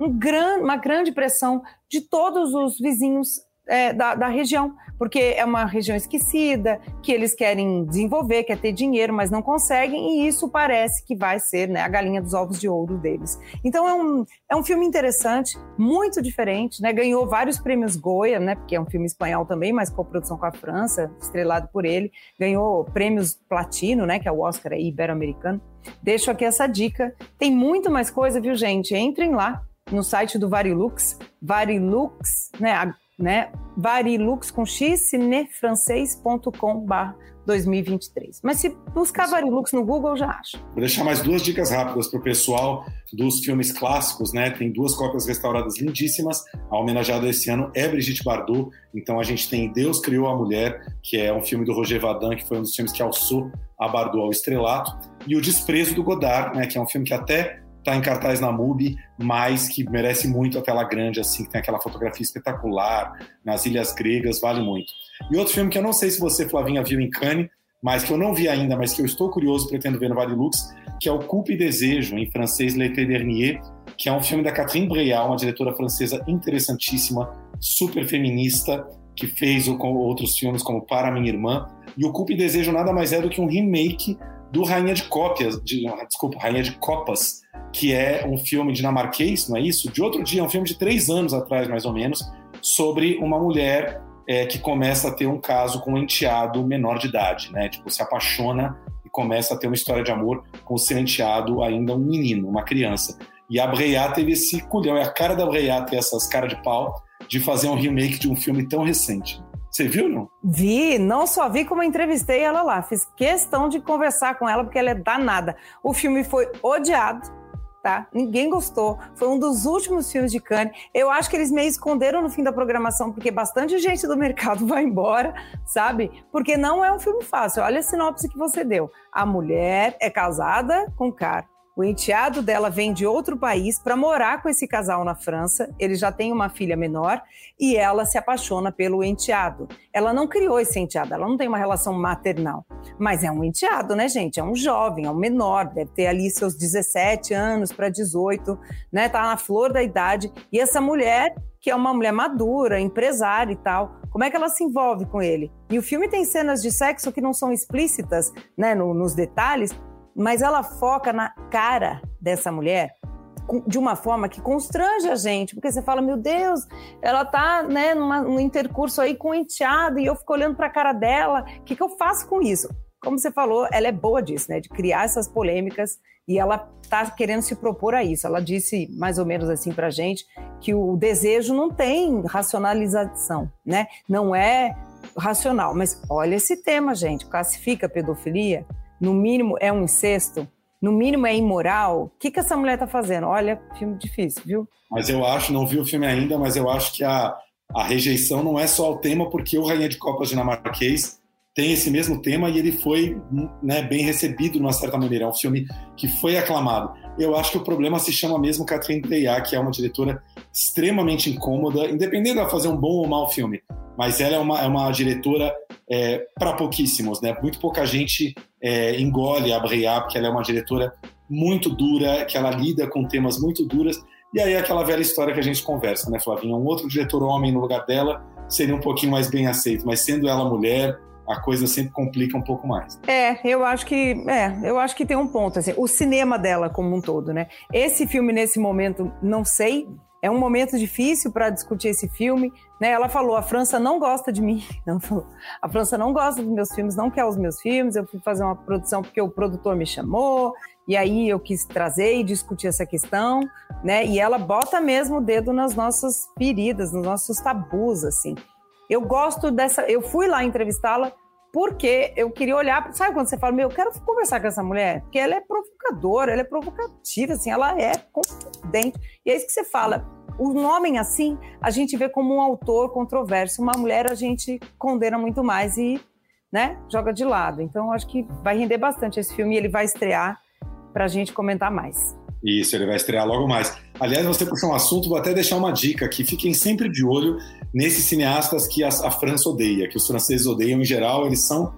um gran, uma grande pressão de todos os vizinhos é, da, da, região, porque é uma região esquecida, que eles querem desenvolver, quer ter dinheiro, mas não conseguem, e isso parece que vai ser né, a galinha dos ovos de ouro deles. Então é um, é um filme interessante, muito diferente, né? ganhou vários prêmios Goya, né, porque é um filme espanhol também, mas com produção com a França, estrelado por ele, ganhou prêmios Platino, né, que é o Oscar ibero-americano. Deixo aqui essa dica. Tem muito mais coisa, viu, gente? Entrem lá no site do Varilux, Varilux, né, né, Varilux com x, cinefrancês.com.br 2023. Mas se buscar Varilux no Google, já acha. Vou deixar mais duas dicas rápidas para o pessoal dos filmes clássicos, né? Tem duas cópias restauradas lindíssimas. A homenageada esse ano é Brigitte Bardot. Então a gente tem Deus Criou a Mulher, que é um filme do Roger Vadim, que foi um dos filmes que alçou a Bardot ao estrelato. E O Desprezo do Godard, né? Que é um filme que até está em cartaz na MUBI, mas que merece muito a tela grande, assim, que tem aquela fotografia espetacular, nas Ilhas Gregas, vale muito. E outro filme que eu não sei se você, Flavinha, viu em Cannes, mas que eu não vi ainda, mas que eu estou curioso, pretendo ver no Vale Lux, que é o Coupe e Desejo, em francês L'été dernier, que é um filme da Catherine Breillat, uma diretora francesa interessantíssima, super feminista, que fez outros filmes como Para Minha Irmã. E o Coupe e Desejo nada mais é do que um remake do Rainha de Cópias, de, desculpa, Rainha de Copas, que é um filme dinamarquês, não é isso? De outro dia, um filme de três anos atrás, mais ou menos, sobre uma mulher é, que começa a ter um caso com um enteado menor de idade, né? Tipo, se apaixona e começa a ter uma história de amor com o seu enteado ainda um menino, uma criança. E a Breillat teve esse culhão, é a cara da Breillat ter essas caras de pau de fazer um remake de um filme tão recente. Você viu, não? Vi, não só vi como entrevistei ela lá. Fiz questão de conversar com ela porque ela é danada. O filme foi odiado, tá? Ninguém gostou. Foi um dos últimos filmes de Cannes. Eu acho que eles meio esconderam no fim da programação porque bastante gente do mercado vai embora, sabe? Porque não é um filme fácil. Olha a sinopse que você deu. A mulher é casada com cara o enteado dela vem de outro país para morar com esse casal na França. Ele já tem uma filha menor e ela se apaixona pelo enteado. Ela não criou esse enteado, ela não tem uma relação maternal. Mas é um enteado, né, gente? É um jovem, é um menor, deve ter ali seus 17 anos para 18, né? Tá na flor da idade. E essa mulher que é uma mulher madura, empresária e tal. Como é que ela se envolve com ele? E o filme tem cenas de sexo que não são explícitas, né, no, nos detalhes, mas ela foca na cara dessa mulher de uma forma que constrange a gente, porque você fala, meu Deus, ela tá, né, numa, num intercurso aí com o enteado e eu fico olhando para a cara dela, o que, que eu faço com isso? Como você falou, ela é boa disso, né, de criar essas polêmicas e ela tá querendo se propor a isso. Ela disse mais ou menos assim pra gente que o desejo não tem racionalização, né? Não é racional, mas olha esse tema, gente, classifica pedofilia no mínimo é um incesto, no mínimo é imoral, o que, que essa mulher tá fazendo? Olha, filme difícil, viu? Mas eu acho, não vi o filme ainda, mas eu acho que a, a rejeição não é só o tema, porque o Rainha de Copas dinamarquês tem esse mesmo tema e ele foi né, bem recebido de uma certa maneira. É um filme que foi aclamado. Eu acho que o problema se chama mesmo Catherine Breillat, que é uma diretora extremamente incômoda, independente de ela fazer um bom ou mau filme. Mas ela é uma, é uma diretora é, para pouquíssimos, né? Muito pouca gente é, engole a Breillat, porque ela é uma diretora muito dura, que ela lida com temas muito duros. E aí aquela velha história que a gente conversa, né, Flavinha? Um outro diretor homem no lugar dela seria um pouquinho mais bem aceito, mas sendo ela mulher, a coisa sempre complica um pouco mais. É, eu acho que é, eu acho que tem um ponto assim, o cinema dela como um todo, né? Esse filme nesse momento, não sei, é um momento difícil para discutir esse filme. Né? Ela falou: a França não gosta de mim. a França não gosta dos meus filmes, não quer os meus filmes. Eu fui fazer uma produção porque o produtor me chamou, e aí eu quis trazer e discutir essa questão. Né? E ela bota mesmo o dedo nas nossas feridas, nos nossos tabus. assim. Eu gosto dessa. Eu fui lá entrevistá-la porque eu queria olhar. Sabe quando você fala, meu, eu quero conversar com essa mulher? Porque ela é provocadora, ela é provocativa, assim, ela é confidente. E é isso que você fala. Um homem assim, a gente vê como um autor controverso. Uma mulher, a gente condena muito mais e né, joga de lado. Então, acho que vai render bastante esse filme e ele vai estrear para a gente comentar mais. Isso, ele vai estrear logo mais. Aliás, você puxou um assunto, vou até deixar uma dica aqui. Fiquem sempre de olho nesses cineastas que a, a França odeia, que os franceses odeiam em geral. Eles são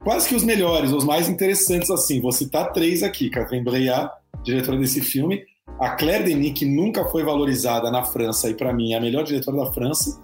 quase que os melhores, os mais interessantes assim. Vou citar três aqui: Catherine Breillat, diretora desse filme, a Claire Denis, que nunca foi valorizada na França e para mim é a melhor diretora da França,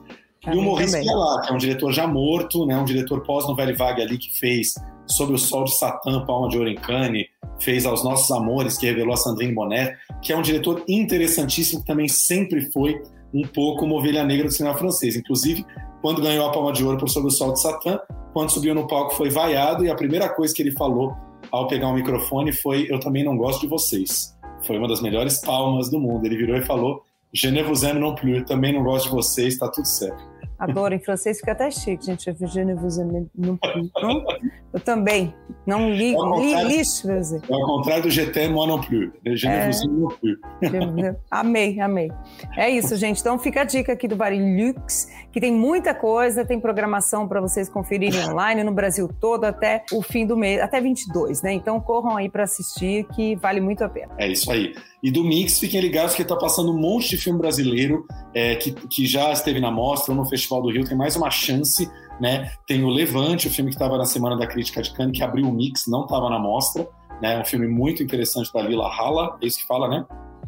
e o Maurice Pialat, que é um diretor já morto, né, um diretor pós-Nouvelle Vague ali que fez Sob o Sol de Satã, Palma de Ouro em Cannes, fez Aos Nossos Amores, que revelou a Sandrine Bonnet, que é um diretor interessantíssimo, que também sempre foi um pouco uma ovelha negra do cinema francês. Inclusive, quando ganhou a Palma de Ouro por Sob o Sol de Satã, quando subiu no palco foi vaiado e a primeira coisa que ele falou ao pegar o microfone foi: Eu também não gosto de vocês. Foi uma das melhores palmas do mundo. Ele virou e falou: Je ne vous aime non plus. Também não gosto de vocês, tá tudo certo. Adoro, em francês fica até chique, gente. Je ne vous aime non plus. Eu também. Não Li, contrário- lixo. É ao contrário do GT moi non plus. Je É. non. Amei, amei. É isso, gente. Então fica a dica aqui do Varilux, que tem muita coisa, tem programação para vocês conferirem online no Brasil todo até o fim do mês, até 22, né? Então corram aí para assistir, que vale muito a pena. É isso aí. E do Mix, fiquem ligados que tá passando um monte de filme brasileiro é, que, que já esteve na mostra ou no Festival do Rio. Tem mais uma chance, né? Tem o Levante, o filme que estava na Semana da Crítica de Cannes, que abriu o Mix, não estava na mostra. Né? Um filme muito interessante da Lila Hala, é isso que fala, né?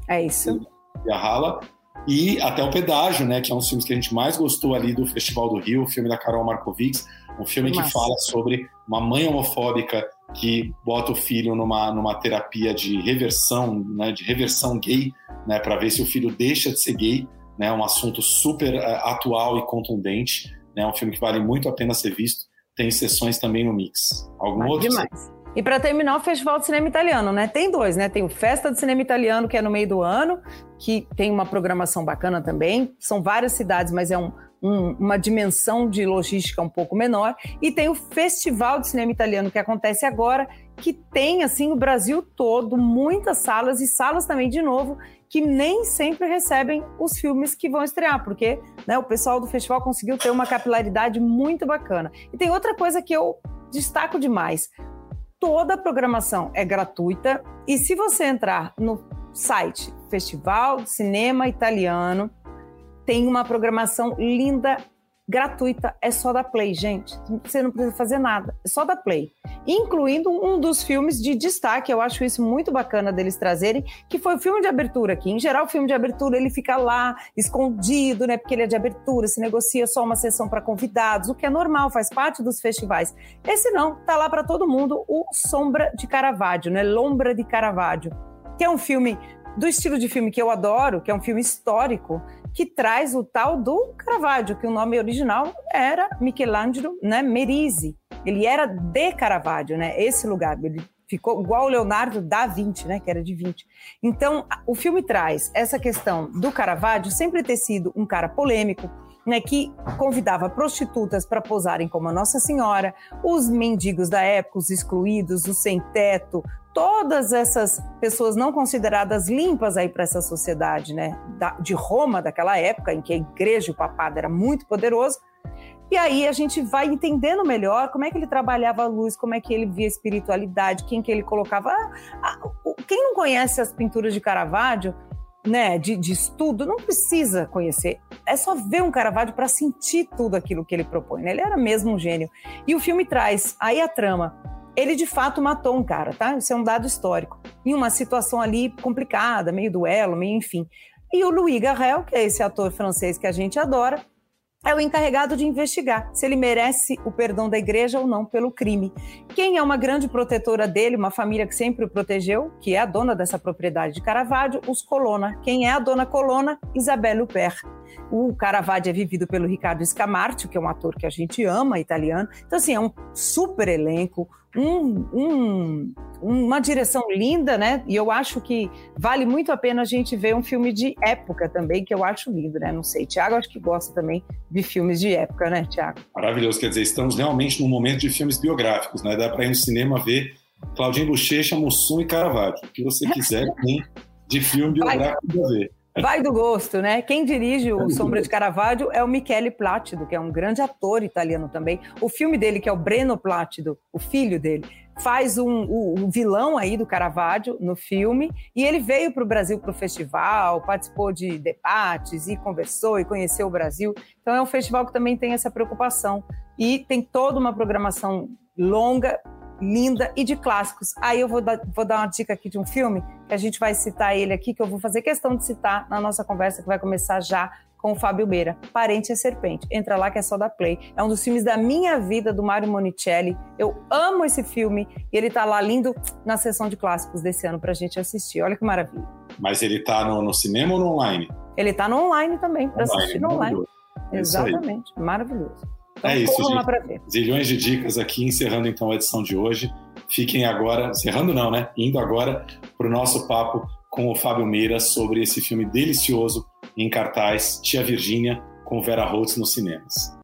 É isso. E a Hala. E até o Pedágio, né? Que é um dos filmes que a gente mais gostou ali do Festival do Rio, o filme da Carol Markovics. Um filme que Massa. fala sobre uma mãe homofóbica que bota o filho numa, numa terapia de reversão, né, de reversão gay, né, para ver se o filho deixa de ser gay, né, um assunto super eh, atual e contundente, né, um filme que vale muito a pena ser visto. Tem sessões também no Mix. Algum Vale outro? demais. E para terminar o Festival de Cinema Italiano, né? Tem dois, né? Tem o Festa do Cinema Italiano, que é no meio do ano, que tem uma programação bacana também. São várias cidades, mas é um- um- uma dimensão de logística um pouco menor. E tem o Festival de Cinema Italiano, que acontece agora, que tem, assim, o Brasil todo, muitas salas e salas também, de novo, que nem sempre recebem os filmes que vão estrear, porque né, o pessoal do festival conseguiu ter uma capilaridade muito bacana. E tem outra coisa que eu destaco demais toda a programação é gratuita e se você entrar no site Festival de Cinema Italiano, tem uma programação linda, gratuita, é só da Play, gente. Você não precisa fazer nada, é só da Play. Incluindo um dos filmes de destaque, eu acho isso muito bacana deles trazerem, que foi o filme de abertura aqui. Em geral, o filme de abertura ele fica lá escondido, né? Porque ele é de abertura, se negocia só uma sessão para convidados, o que é normal, faz parte dos festivais. Esse não, tá lá para todo mundo, o Sombra de Caravaggio, né? Lombra de Caravaggio, que é um filme do estilo de filme que eu adoro, que é um filme histórico, que traz o tal do Caravaggio, que o nome original era Michelangelo né, Merisi. Ele era de Caravaggio, né? Esse lugar. Ele ficou igual o Leonardo da Vinci, né? Que era de 20. Então, o filme traz essa questão do Caravaggio sempre ter sido um cara polêmico, né, que convidava prostitutas para posarem como a Nossa Senhora, os mendigos da época, os excluídos, os sem teto, todas essas pessoas não consideradas limpas aí para essa sociedade, né, de Roma daquela época em que a igreja o papado era muito poderoso. E aí a gente vai entendendo melhor como é que ele trabalhava a luz, como é que ele via a espiritualidade, quem que ele colocava. Ah, ah, quem não conhece as pinturas de Caravaggio, né, de, de estudo, não precisa conhecer. É só ver um Caravaggio para sentir tudo aquilo que ele propõe. né? Ele era mesmo um gênio. E o filme traz aí a trama. Ele de fato matou um cara, tá? Isso é um dado histórico. Em uma situação ali complicada, meio duelo, meio enfim. E o Louis Garrel, que é esse ator francês que a gente adora, é o encarregado de investigar se ele merece o perdão da igreja ou não pelo crime. Quem é uma grande protetora dele, uma família que sempre o protegeu, que é a dona dessa propriedade de Caravaggio, os Colonna. Quem é a dona Colonna? Isabelle Huppert. O Caravaggio é vivido pelo Ricardo Scamarcio, que é um ator que a gente ama, italiano. Então, assim, é um super elenco, um- um- uma direção linda, né? E eu acho que vale muito a pena a gente ver um filme de época também, que eu acho lindo, né? Não sei, Tiago acho que gosta também de filmes de época, né, Tiago? Maravilhoso, quer dizer, estamos realmente num momento de filmes biográficos, né? Dá para ir no cinema ver Claudinho Bochecha, Mussum e Caravaggio. O que você quiser tem de filme biográfico para ver. Vai do gosto, né? Quem dirige o Sombra de Caravaggio é o Michele Plácido, que é um grande ator italiano também. O filme dele, que é o Breno Plácido, o filho dele, faz um, o vilão aí do Caravaggio no filme e ele veio para o Brasil para o festival, participou de debates e conversou e conheceu o Brasil. Então é um festival que também tem essa preocupação e tem toda uma programação longa, linda e de clássicos. Aí eu vou dar, vou dar uma dica aqui de um filme que a gente vai citar ele aqui, que eu vou fazer questão de citar na nossa conversa que vai começar já com o Fábio Beira, Parente é Serpente. Entra lá que é só da Play. É um dos filmes da minha vida, do Mário Monicelli. Eu amo esse filme e ele tá lá lindo na sessão de clássicos desse ano pra gente assistir. Olha que maravilha. Mas ele tá no, no cinema ou no online? Ele tá no online também, para assistir no online. É. Exatamente, maravilhoso. Então, é isso, lá gente. pra ver. Zilhões de dicas aqui, encerrando então a edição de hoje. Fiquem agora, encerrando não, né? Indo agora para o nosso papo com o Fábio Meira sobre esse filme delicioso, em cartaz Tia Virgínia com Vera Holtz nos cinemas.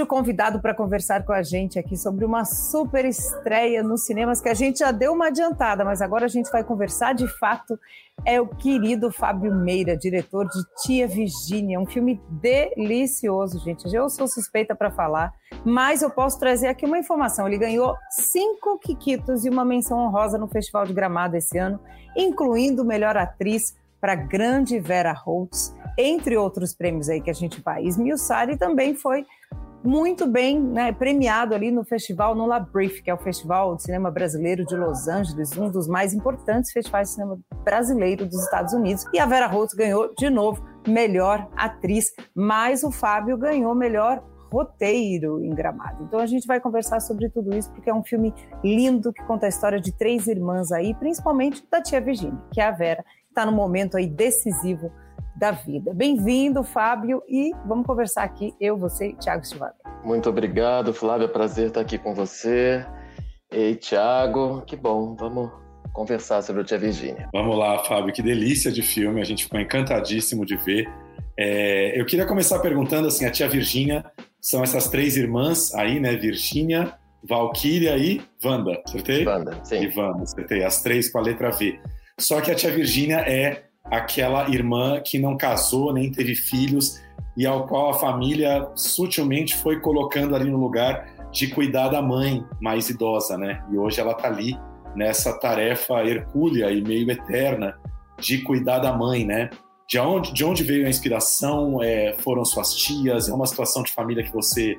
Hoje o convidado para conversar com a gente aqui sobre uma super estreia nos cinemas que a gente já deu uma adiantada, mas agora a gente vai conversar de fato é o querido Fábio Meira, diretor de Tia Virgínia, um filme delicioso, gente. Eu sou suspeita para falar, mas eu posso trazer aqui uma informação. Ele ganhou cinco quiquitos e uma menção honrosa no Festival de Gramado esse ano, incluindo melhor atriz para grande Vera Holtz, entre outros prêmios aí que a gente vai esmiuçar, e também foi muito bem né, premiado ali no festival no La Brief, que é o Festival de Cinema Brasileiro de Los Angeles, um dos mais importantes festivais de cinema brasileiro dos Estados Unidos. E a Vera Holtz ganhou de novo melhor atriz, mas o Fábio ganhou melhor roteiro em Gramado. Então a gente vai conversar sobre tudo isso porque é um filme lindo que conta a história de três irmãs aí, principalmente da tia Virginia, que é a Vera, que está no momento aí decisivo da vida. Bem-vindo, Fábio, e vamos conversar aqui, eu, você e Tiago Stivale. Muito obrigado, Flávia, prazer estar aqui com você. Ei, Tiago, que bom, vamos conversar sobre o Tia Virgínia. Vamos lá, Fábio, que delícia de filme, a gente ficou encantadíssimo de ver. É, eu queria começar perguntando assim, a Tia Virgínia são essas três irmãs aí, né, Virgínia, Valkyria e Wanda, acertei? Wanda, sim. E Wanda, acertei, as três com a letra V. Só que a Tia Virgínia é aquela irmã que não casou nem teve filhos e ao qual a família sutilmente foi colocando ali no lugar de cuidar da mãe mais idosa, né? E hoje ela tá ali nessa tarefa hercúlea e meio eterna de cuidar da mãe, né? De onde, de onde veio a inspiração? É, foram suas tias? É uma situação de família que você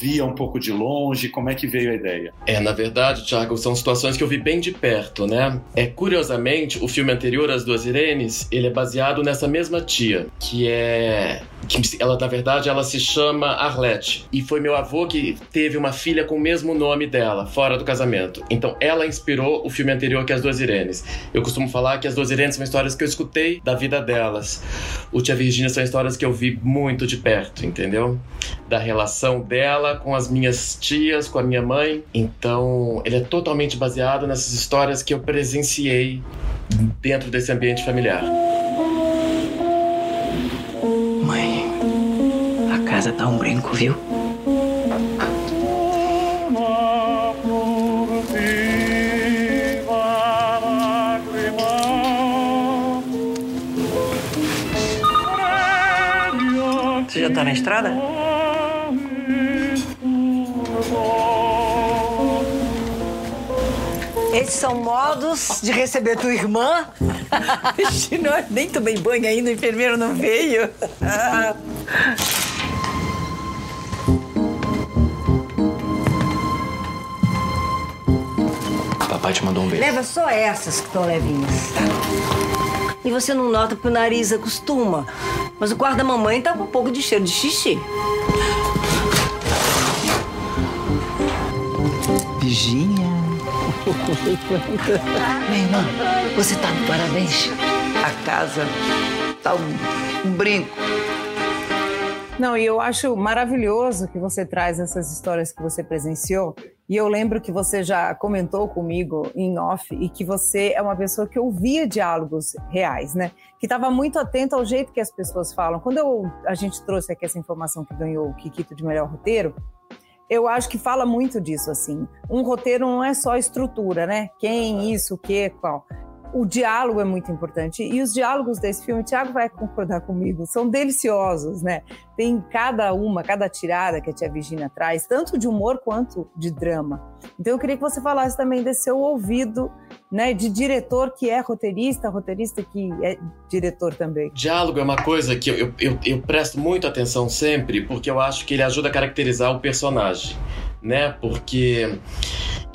via um pouco de longe? Como é que veio a ideia? É, na verdade, Thiago, são situações que eu vi bem de perto, né? É curiosamente, o filme anterior, As Duas Irenes, ele é baseado nessa mesma tia, que é que ela na verdade ela se chama Arlette e foi meu avô que teve uma filha com o mesmo nome dela fora do casamento. Então ela inspirou o filme anterior que é As Duas Irenes. Eu costumo falar que As Duas Irenes são histórias que eu escutei da vida delas. O Tia Virgínia são histórias que eu vi muito de perto, entendeu? Da relação dela com as minhas tias, com a minha mãe. Então ele é totalmente baseado nessas histórias que eu presenciei dentro desse ambiente familiar. casa tá um brinco, viu? Você já tá na estrada? Esses são modos de receber tua irmã. Nem tomei banho ainda, o enfermeiro não veio. Papai te mandou um beijo. Leva só essas que estão levinhas. E você não nota porque o nariz acostuma. Mas o quarto da mamãe tá com um pouco de cheiro de xixi. Virgínia. Minha irmã, você tá de parabéns. A casa tá um, um brinco. Não, e eu acho maravilhoso que você traz essas histórias que você presenciou. E eu lembro que você já comentou comigo em off e que você é uma pessoa que ouvia diálogos reais, né? Que estava muito atento ao jeito que as pessoas falam. Quando eu, a gente trouxe aqui essa informação que ganhou o Kikito de melhor roteiro, eu acho que fala muito disso, assim. Um roteiro não é só estrutura, né? Quem, isso, o que, qual o diálogo é muito importante. E os diálogos desse filme, o Thiago vai concordar comigo, são deliciosos, né? Tem cada uma, cada tirada que a tia Virginia traz, tanto de humor quanto de drama. Então eu queria que você falasse também desse seu ouvido, né, de diretor que é roteirista, roteirista que é diretor também. Diálogo é uma coisa que eu, eu, eu presto muito atenção sempre, porque eu acho que ele ajuda a caracterizar o personagem né? Porque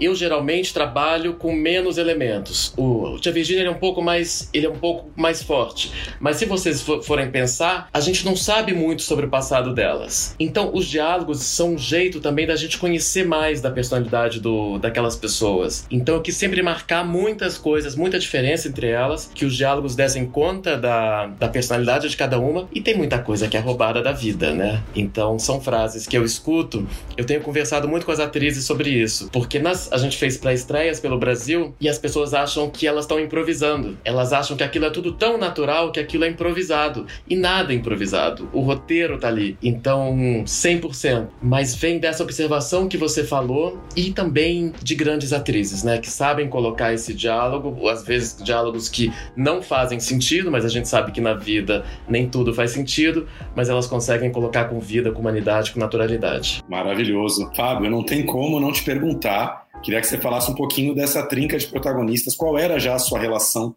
eu geralmente trabalho com menos elementos. O, Tia Virginia é um pouco mais, ele é um pouco mais forte. Mas se vocês for, forem pensar, a gente não sabe muito sobre o passado delas. Então, os diálogos são um jeito também da gente conhecer mais da personalidade do, daquelas pessoas. Então, eu quis sempre marcar muitas coisas, muita diferença entre elas, que os diálogos dessem conta da, da personalidade de cada uma. E tem muita coisa que é roubada da vida, né? Então, são frases que eu escuto. Eu tenho conversado muito com as atrizes sobre isso, porque nas, a gente fez pré-estreias pelo Brasil e as pessoas acham que elas estão improvisando. Elas acham que aquilo é tudo tão natural que aquilo é improvisado. E nada é improvisado. O roteiro tá ali. Então, 100%. Mas vem dessa observação que você falou e também de grandes atrizes, né? Que sabem colocar esse diálogo, às vezes diálogos que não fazem sentido, mas a gente sabe que na vida nem tudo faz sentido, mas elas conseguem colocar com vida, com humanidade, com naturalidade. Maravilhoso. Fábio, não tem como não te perguntar. Queria que você falasse um pouquinho dessa trinca de protagonistas. Qual era já a sua relação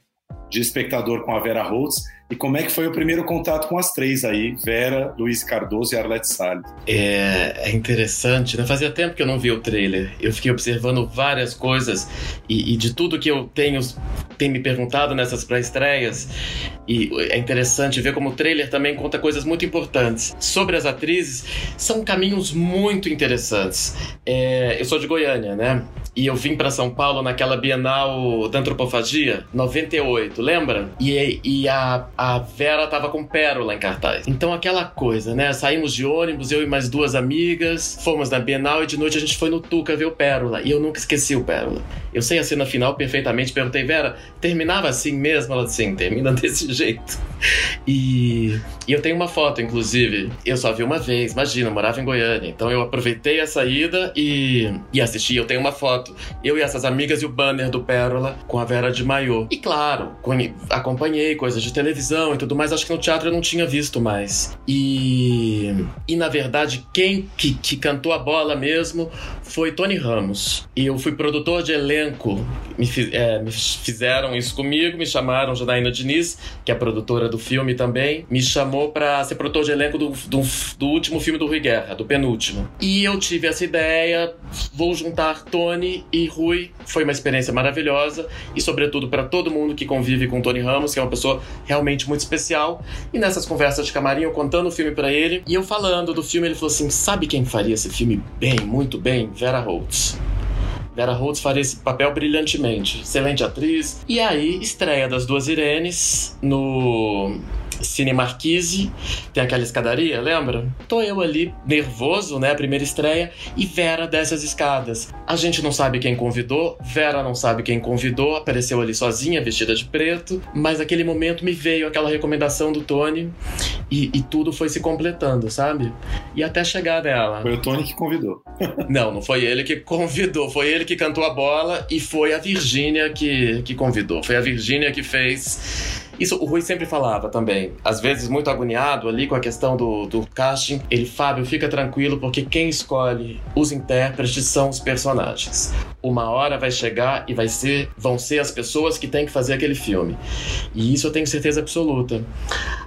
de espectador com a Vera Holtz e como é que foi o primeiro contato com as três aí, Vera, Luiz Cardoso e Arlette Salles? É, é interessante, né? Fazia tempo que eu não vi o trailer. Eu fiquei observando várias coisas e, e de tudo que eu tenho me perguntado nessas pré-estreias. E é interessante ver como o trailer também conta coisas muito importantes. Sobre as atrizes, são caminhos muito interessantes. É, eu sou de Goiânia, né? E eu vim para São Paulo naquela Bienal da Antropofagia, 98, lembra? E, e a, a Vera tava com Pérola em cartaz. Então aquela coisa, né? Saímos de ônibus, eu e mais duas amigas, fomos na Bienal e de noite a gente foi no Tuca ver o Pérola. E eu nunca esqueci o Pérola. Eu sei a cena final perfeitamente, perguntei, Vera, terminava assim mesmo? Ela disse, sim, termina desse jeito. E, e eu tenho uma foto, inclusive. Eu só vi uma vez, imagina, eu morava em Goiânia. Então eu aproveitei a saída e, e assisti. Eu tenho uma foto. Eu e essas amigas e o banner do Pérola com a Vera de maiô. E claro, acompanhei coisas de televisão e tudo mais. Acho que no teatro eu não tinha visto mais. E, e na verdade, quem que, que cantou a bola mesmo foi Tony Ramos. E eu fui produtor de elenco. Me, é, me fizeram isso comigo, me chamaram Janaína Diniz, que é produtora do filme também, me chamou para ser produtor de elenco do, do, do, último filme do Rui Guerra, do penúltimo. E eu tive essa ideia, vou juntar Tony e Rui. Foi uma experiência maravilhosa e, sobretudo, para todo mundo que convive com Tony Ramos, que é uma pessoa realmente muito especial. E nessas conversas de camarim, eu contando o filme para ele e eu falando do filme, ele falou assim: sabe quem faria esse filme bem, muito bem? Vera Holtz. Vera Holtz faria esse papel brilhantemente. Excelente atriz. E aí, estreia das duas Irenes no Cine Marquise, tem aquela escadaria, lembra? Tô eu ali, nervoso, né? Primeira estreia, e Vera desce as escadas. A gente não sabe quem convidou, Vera não sabe quem convidou, apareceu ali sozinha, vestida de preto, mas naquele momento me veio aquela recomendação do Tony e, e tudo foi se completando, sabe? E até chegar nela. Foi o Tony que convidou. não, não foi ele que convidou, foi ele que cantou a bola e foi a Virgínia que, que convidou. Foi a Virgínia que fez isso o Rui sempre falava também. Às vezes, muito agoniado ali com a questão do, do casting, ele, Fábio, fica tranquilo porque quem escolhe os intérpretes são os personagens. Uma hora vai chegar e vai ser, vão ser as pessoas que têm que fazer aquele filme. E isso eu tenho certeza absoluta.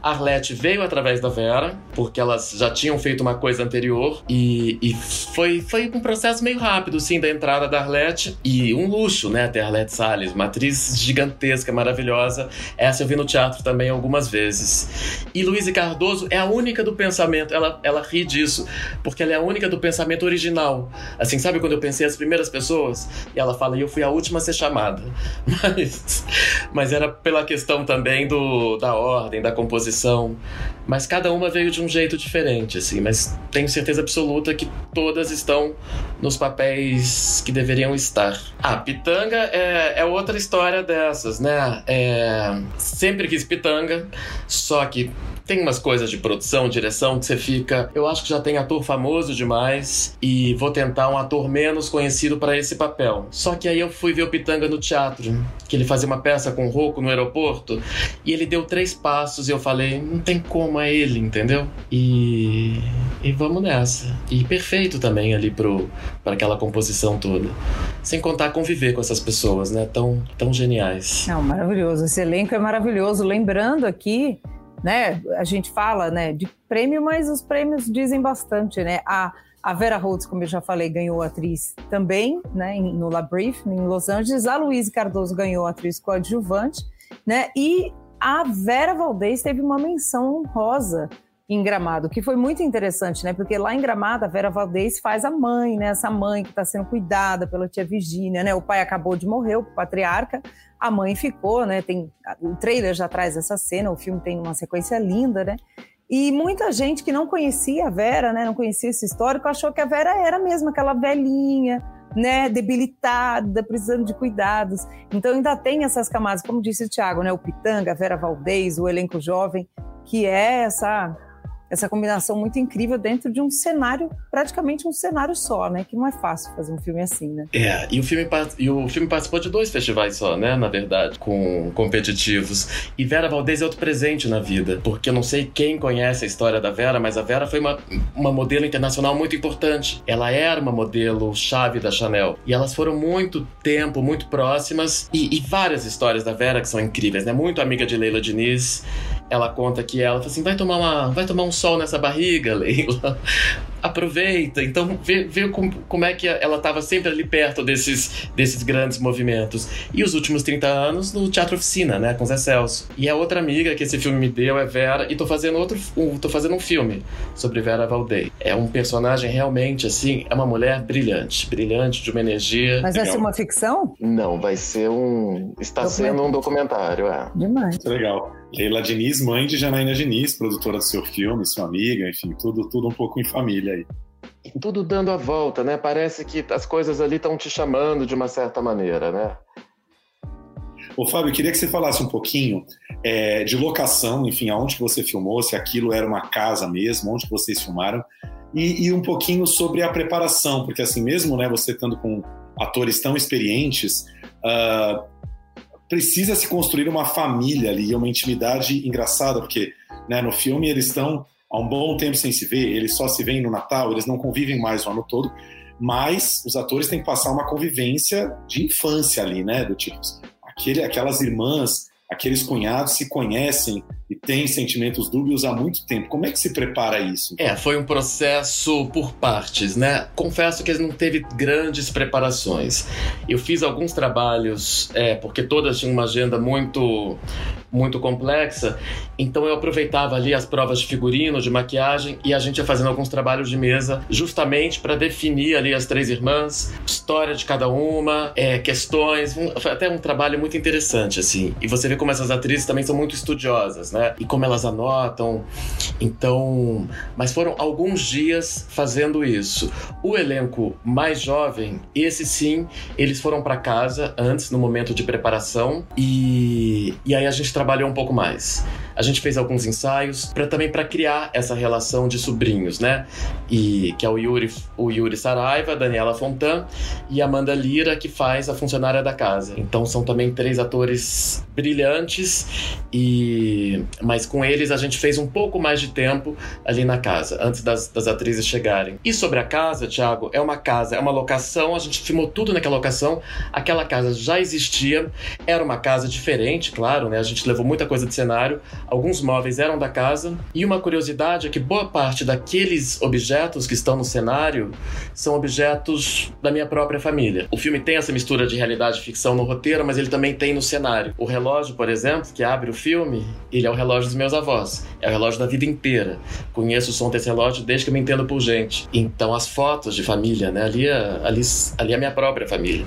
Arlette veio através da Vera, porque elas já tinham feito uma coisa anterior e, e foi, foi um processo meio rápido, sim, da entrada da Arlette. E um luxo, né, ter Arlette Salles, uma atriz gigantesca, maravilhosa. Essa eu vi no teatro também algumas vezes. E Luísa Cardoso é a única do pensamento, ela, ela ri disso, porque ela é a única do pensamento original. Assim, sabe quando eu pensei as primeiras pessoas? E ela fala, e eu fui a última a ser chamada. Mas, mas era pela questão também do, da ordem, da composição. Mas cada uma veio de um jeito diferente, assim. Mas tenho certeza absoluta que todas estão nos papéis que deveriam estar. A Pitanga é, é outra história dessas, né? É, sempre quis Pitanga, só que tem umas coisas de produção, direção que você fica. Eu acho que já tem ator famoso demais e vou tentar um ator menos conhecido para esse papel. Só que aí eu fui ver o Pitanga no teatro, que ele fazia uma peça com o Rocco no aeroporto e ele deu três passos e eu falei, não tem como é ele, entendeu? E e vamos nessa. E perfeito também ali pro aquela composição toda. Sem contar conviver com essas pessoas, né? Tão tão geniais. Não, maravilhoso. Esse elenco é maravilhoso. Lembrando aqui né? A gente fala, né, de prêmio, mas os prêmios dizem bastante, né? A, a Vera Holtz, como eu já falei, ganhou atriz também, né, no La Brief, em Los Angeles. A Luísa Cardoso ganhou atriz coadjuvante, né? E a Vera Valdez teve uma menção honrosa em Gramado, que foi muito interessante, né? Porque lá em Gramado a Vera Valdez faz a mãe, né? Essa mãe que está sendo cuidada pela tia Virgínia, né? O pai acabou de morrer, o patriarca, a mãe ficou, né? Tem o trailer já traz essa cena, o filme tem uma sequência linda, né? E muita gente que não conhecia a Vera, né, não conhecia esse histórico, achou que a Vera era mesmo aquela velhinha, né, debilitada, precisando de cuidados. Então ainda tem essas camadas, como disse o Thiago, né, o Pitanga, a Vera Valdez, o elenco jovem, que é essa essa combinação muito incrível dentro de um cenário, praticamente um cenário só, né? Que não é fácil fazer um filme assim, né? É, e o filme, e o filme participou de dois festivais só, né? Na verdade, com competitivos. E Vera Valdez é outro presente na vida, porque eu não sei quem conhece a história da Vera, mas a Vera foi uma, uma modelo internacional muito importante. Ela era uma modelo chave da Chanel. E elas foram muito tempo, muito próximas. E, e várias histórias da Vera que são incríveis, né? Muito amiga de Leila Diniz ela conta que ela fala assim: vai tomar, uma, vai tomar um sol nessa barriga, Leila. Aproveita. Então, vê, vê como, como é que ela estava sempre ali perto desses, desses grandes movimentos. E os últimos 30 anos no Teatro Oficina, né, com Zé Celso. E a outra amiga que esse filme me deu é Vera, e tô fazendo outro um, tô fazendo um filme sobre Vera Valdei. É um personagem realmente, assim, é uma mulher brilhante, brilhante, de uma energia. Mas vai ser uma ficção? Não, vai ser um. Está sendo um documentário, é. Demais. Legal. Leila Diniz, mãe de Janaína Diniz, produtora do seu filme, sua amiga, enfim, tudo, tudo um pouco em família aí. Tudo dando a volta, né? Parece que as coisas ali estão te chamando de uma certa maneira, né? Ô, Fábio, eu queria que você falasse um pouquinho é, de locação, enfim, aonde que você filmou, se aquilo era uma casa mesmo, onde vocês filmaram, e, e, um pouquinho sobre a preparação, porque assim mesmo, né, você estando com atores tão experientes, uh, precisa se construir uma família ali, uma intimidade engraçada, porque né, no filme eles estão há um bom tempo sem se ver, eles só se veem no Natal, eles não convivem mais o ano todo, mas os atores têm que passar uma convivência de infância ali, né? Do tipo, aquele, aquelas irmãs, aqueles cunhados se conhecem e têm sentimentos dúbios há muito tempo. Como é que se prepara isso? É, foi um processo por partes, né? Confesso que não teve grandes preparações. Eu fiz alguns trabalhos, é, porque todas tinham uma agenda muito muito complexa, então eu aproveitava ali as provas de figurino, de maquiagem e a gente ia fazendo alguns trabalhos de mesa justamente para definir ali as três irmãs, história de cada uma, é, questões, foi até um trabalho muito interessante assim. E você vê como essas atrizes também são muito estudiosas, né? E como elas anotam. Então, mas foram alguns dias fazendo isso. O elenco mais jovem, esse sim, eles foram para casa antes no momento de preparação e e aí a gente trabalhou um pouco mais. A gente fez alguns ensaios para também para criar essa relação de sobrinhos, né? E que é o Yuri, o Yuri Saraiva, Daniela Fontan e Amanda Lira que faz a funcionária da casa. Então são também três atores brilhantes e mas com eles a gente fez um pouco mais de tempo ali na casa antes das, das atrizes chegarem. E sobre a casa, Thiago, é uma casa, é uma locação, a gente filmou tudo naquela locação. Aquela casa já existia, era uma casa diferente, claro, né? A gente levou muita coisa de cenário, alguns móveis eram da casa, e uma curiosidade é que boa parte daqueles objetos que estão no cenário são objetos da minha própria família. O filme tem essa mistura de realidade e ficção no roteiro, mas ele também tem no cenário. O relógio, por exemplo, que abre o filme, ele é o relógio dos meus avós, é o relógio da vida inteira. Conheço o som desse relógio desde que eu me entendo por gente. Então as fotos de família, né? Ali é, ali, ali é a minha própria família.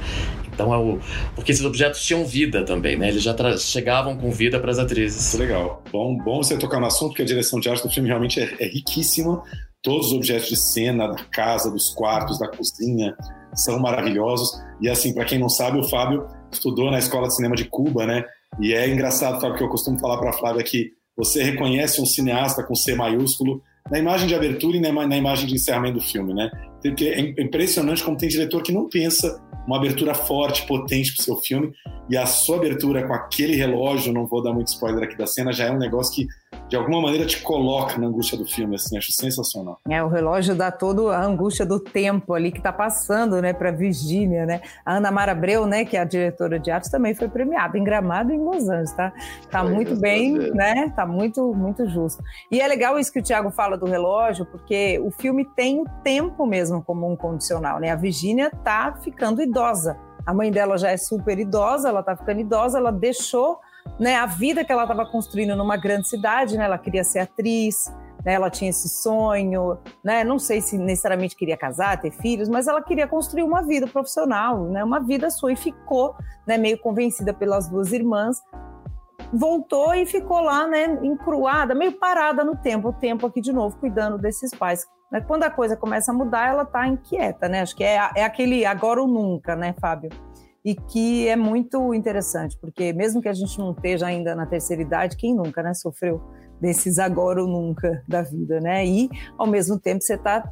Então é o. Porque esses objetos tinham vida também, né? Eles já chegavam com vida para as atrizes. Legal. Bom, bom você tocar no assunto, porque a direção de arte do filme realmente é, é riquíssima. Todos os objetos de cena, da casa, dos quartos, da cozinha, são maravilhosos. E assim, para quem não sabe, o Fábio estudou na Escola de Cinema de Cuba, né? E é engraçado, Fábio, que eu costumo falar para a Flávia que você reconhece um cineasta com C maiúsculo na imagem de abertura e na, imagem de encerramento do filme, né? Porque é impressionante como tem diretor que não pensa uma abertura forte, potente para o seu filme. E a sua abertura com aquele relógio, não vou dar muito spoiler aqui da cena, já é um negócio que de alguma maneira te coloca na angústia do filme, assim, acho sensacional. É, o relógio dá toda a angústia do tempo ali que tá passando, né, para Virgínia, né? A Ana Mara Abreu, né, que é a diretora de arte, também foi premiada em Gramado e em Los Angeles, tá? Tá foi muito bem, né? Tá muito, muito justo. E é legal isso que o Tiago fala do relógio, porque o filme tem o tempo mesmo como um condicional, né? A Virgínia tá ficando idosa. A mãe dela já é super idosa, ela tá ficando idosa, ela deixou né, a vida que ela estava construindo numa grande cidade, né, ela queria ser atriz, né, ela tinha esse sonho, né, não sei se necessariamente queria casar, ter filhos, mas ela queria construir uma vida profissional, né, uma vida sua e ficou né, meio convencida pelas duas irmãs voltou e ficou lá, né, encruada, meio parada no tempo, o tempo aqui de novo, cuidando desses pais. Né, quando a coisa começa a mudar, ela tá inquieta, né? Acho que é, é aquele agora ou nunca, né, Fábio? E que é muito interessante, porque mesmo que a gente não esteja ainda na terceira idade, quem nunca, né, sofreu desses agora ou nunca da vida, né? E ao mesmo tempo você está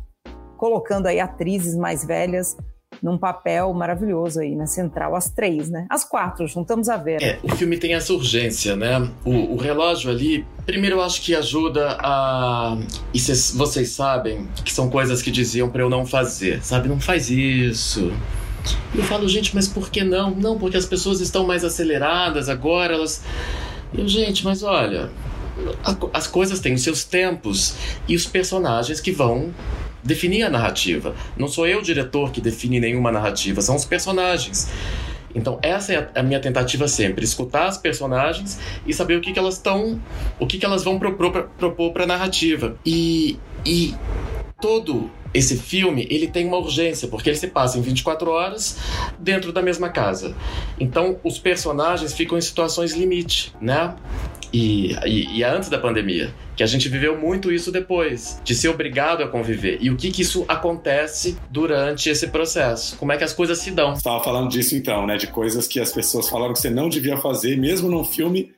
colocando aí atrizes mais velhas num papel maravilhoso aí na central, as três, né? As quatro, juntamos a ver. É, o filme tem essa urgência, né? O, o relógio ali, primeiro eu acho que ajuda a. E cês, vocês sabem que são coisas que diziam para eu não fazer, sabe? Não faz isso. Eu falo, gente, mas por que não? Não, porque as pessoas estão mais aceleradas agora, elas. Eu, gente, mas olha, as coisas têm os seus tempos e os personagens que vão definir a narrativa. Não sou eu, diretor, que define nenhuma narrativa, são os personagens. Então essa é a minha tentativa sempre, escutar as personagens e saber o que, que elas estão, o que, que elas vão propor para a narrativa. E, e todo esse filme ele tem uma urgência porque ele se passa em 24 horas dentro da mesma casa. Então os personagens ficam em situações limite, né? E, e, e, antes da pandemia, que a gente viveu muito isso depois, de ser obrigado a conviver. E o que que isso acontece durante esse processo? Como é que as coisas se dão? Você estava falando disso então, né? De coisas que as pessoas falaram que você não devia fazer, mesmo num filme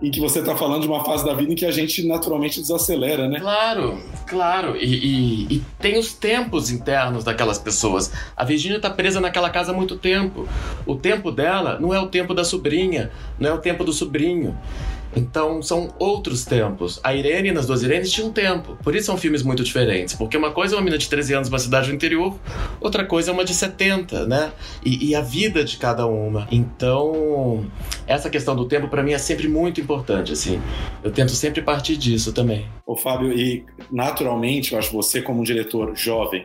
em que você está falando de uma fase da vida em que a gente naturalmente desacelera, né? Claro, claro. E, e, e tem os tempos internos daquelas pessoas. A Virginia está presa naquela casa há muito tempo. O tempo dela não é o tempo da sobrinha, não é o tempo do sobrinho. Então são outros tempos. A Irene nas duas Irenes tinha um tempo. Por isso são filmes muito diferentes. Porque uma coisa é uma menina de 13 anos numa cidade do interior, outra coisa é uma de 70, né? E, e a vida de cada uma. Então, essa questão do tempo para mim é sempre muito importante, assim. Eu tento sempre partir disso também. Ô Fábio, e naturalmente, eu acho você como um diretor jovem,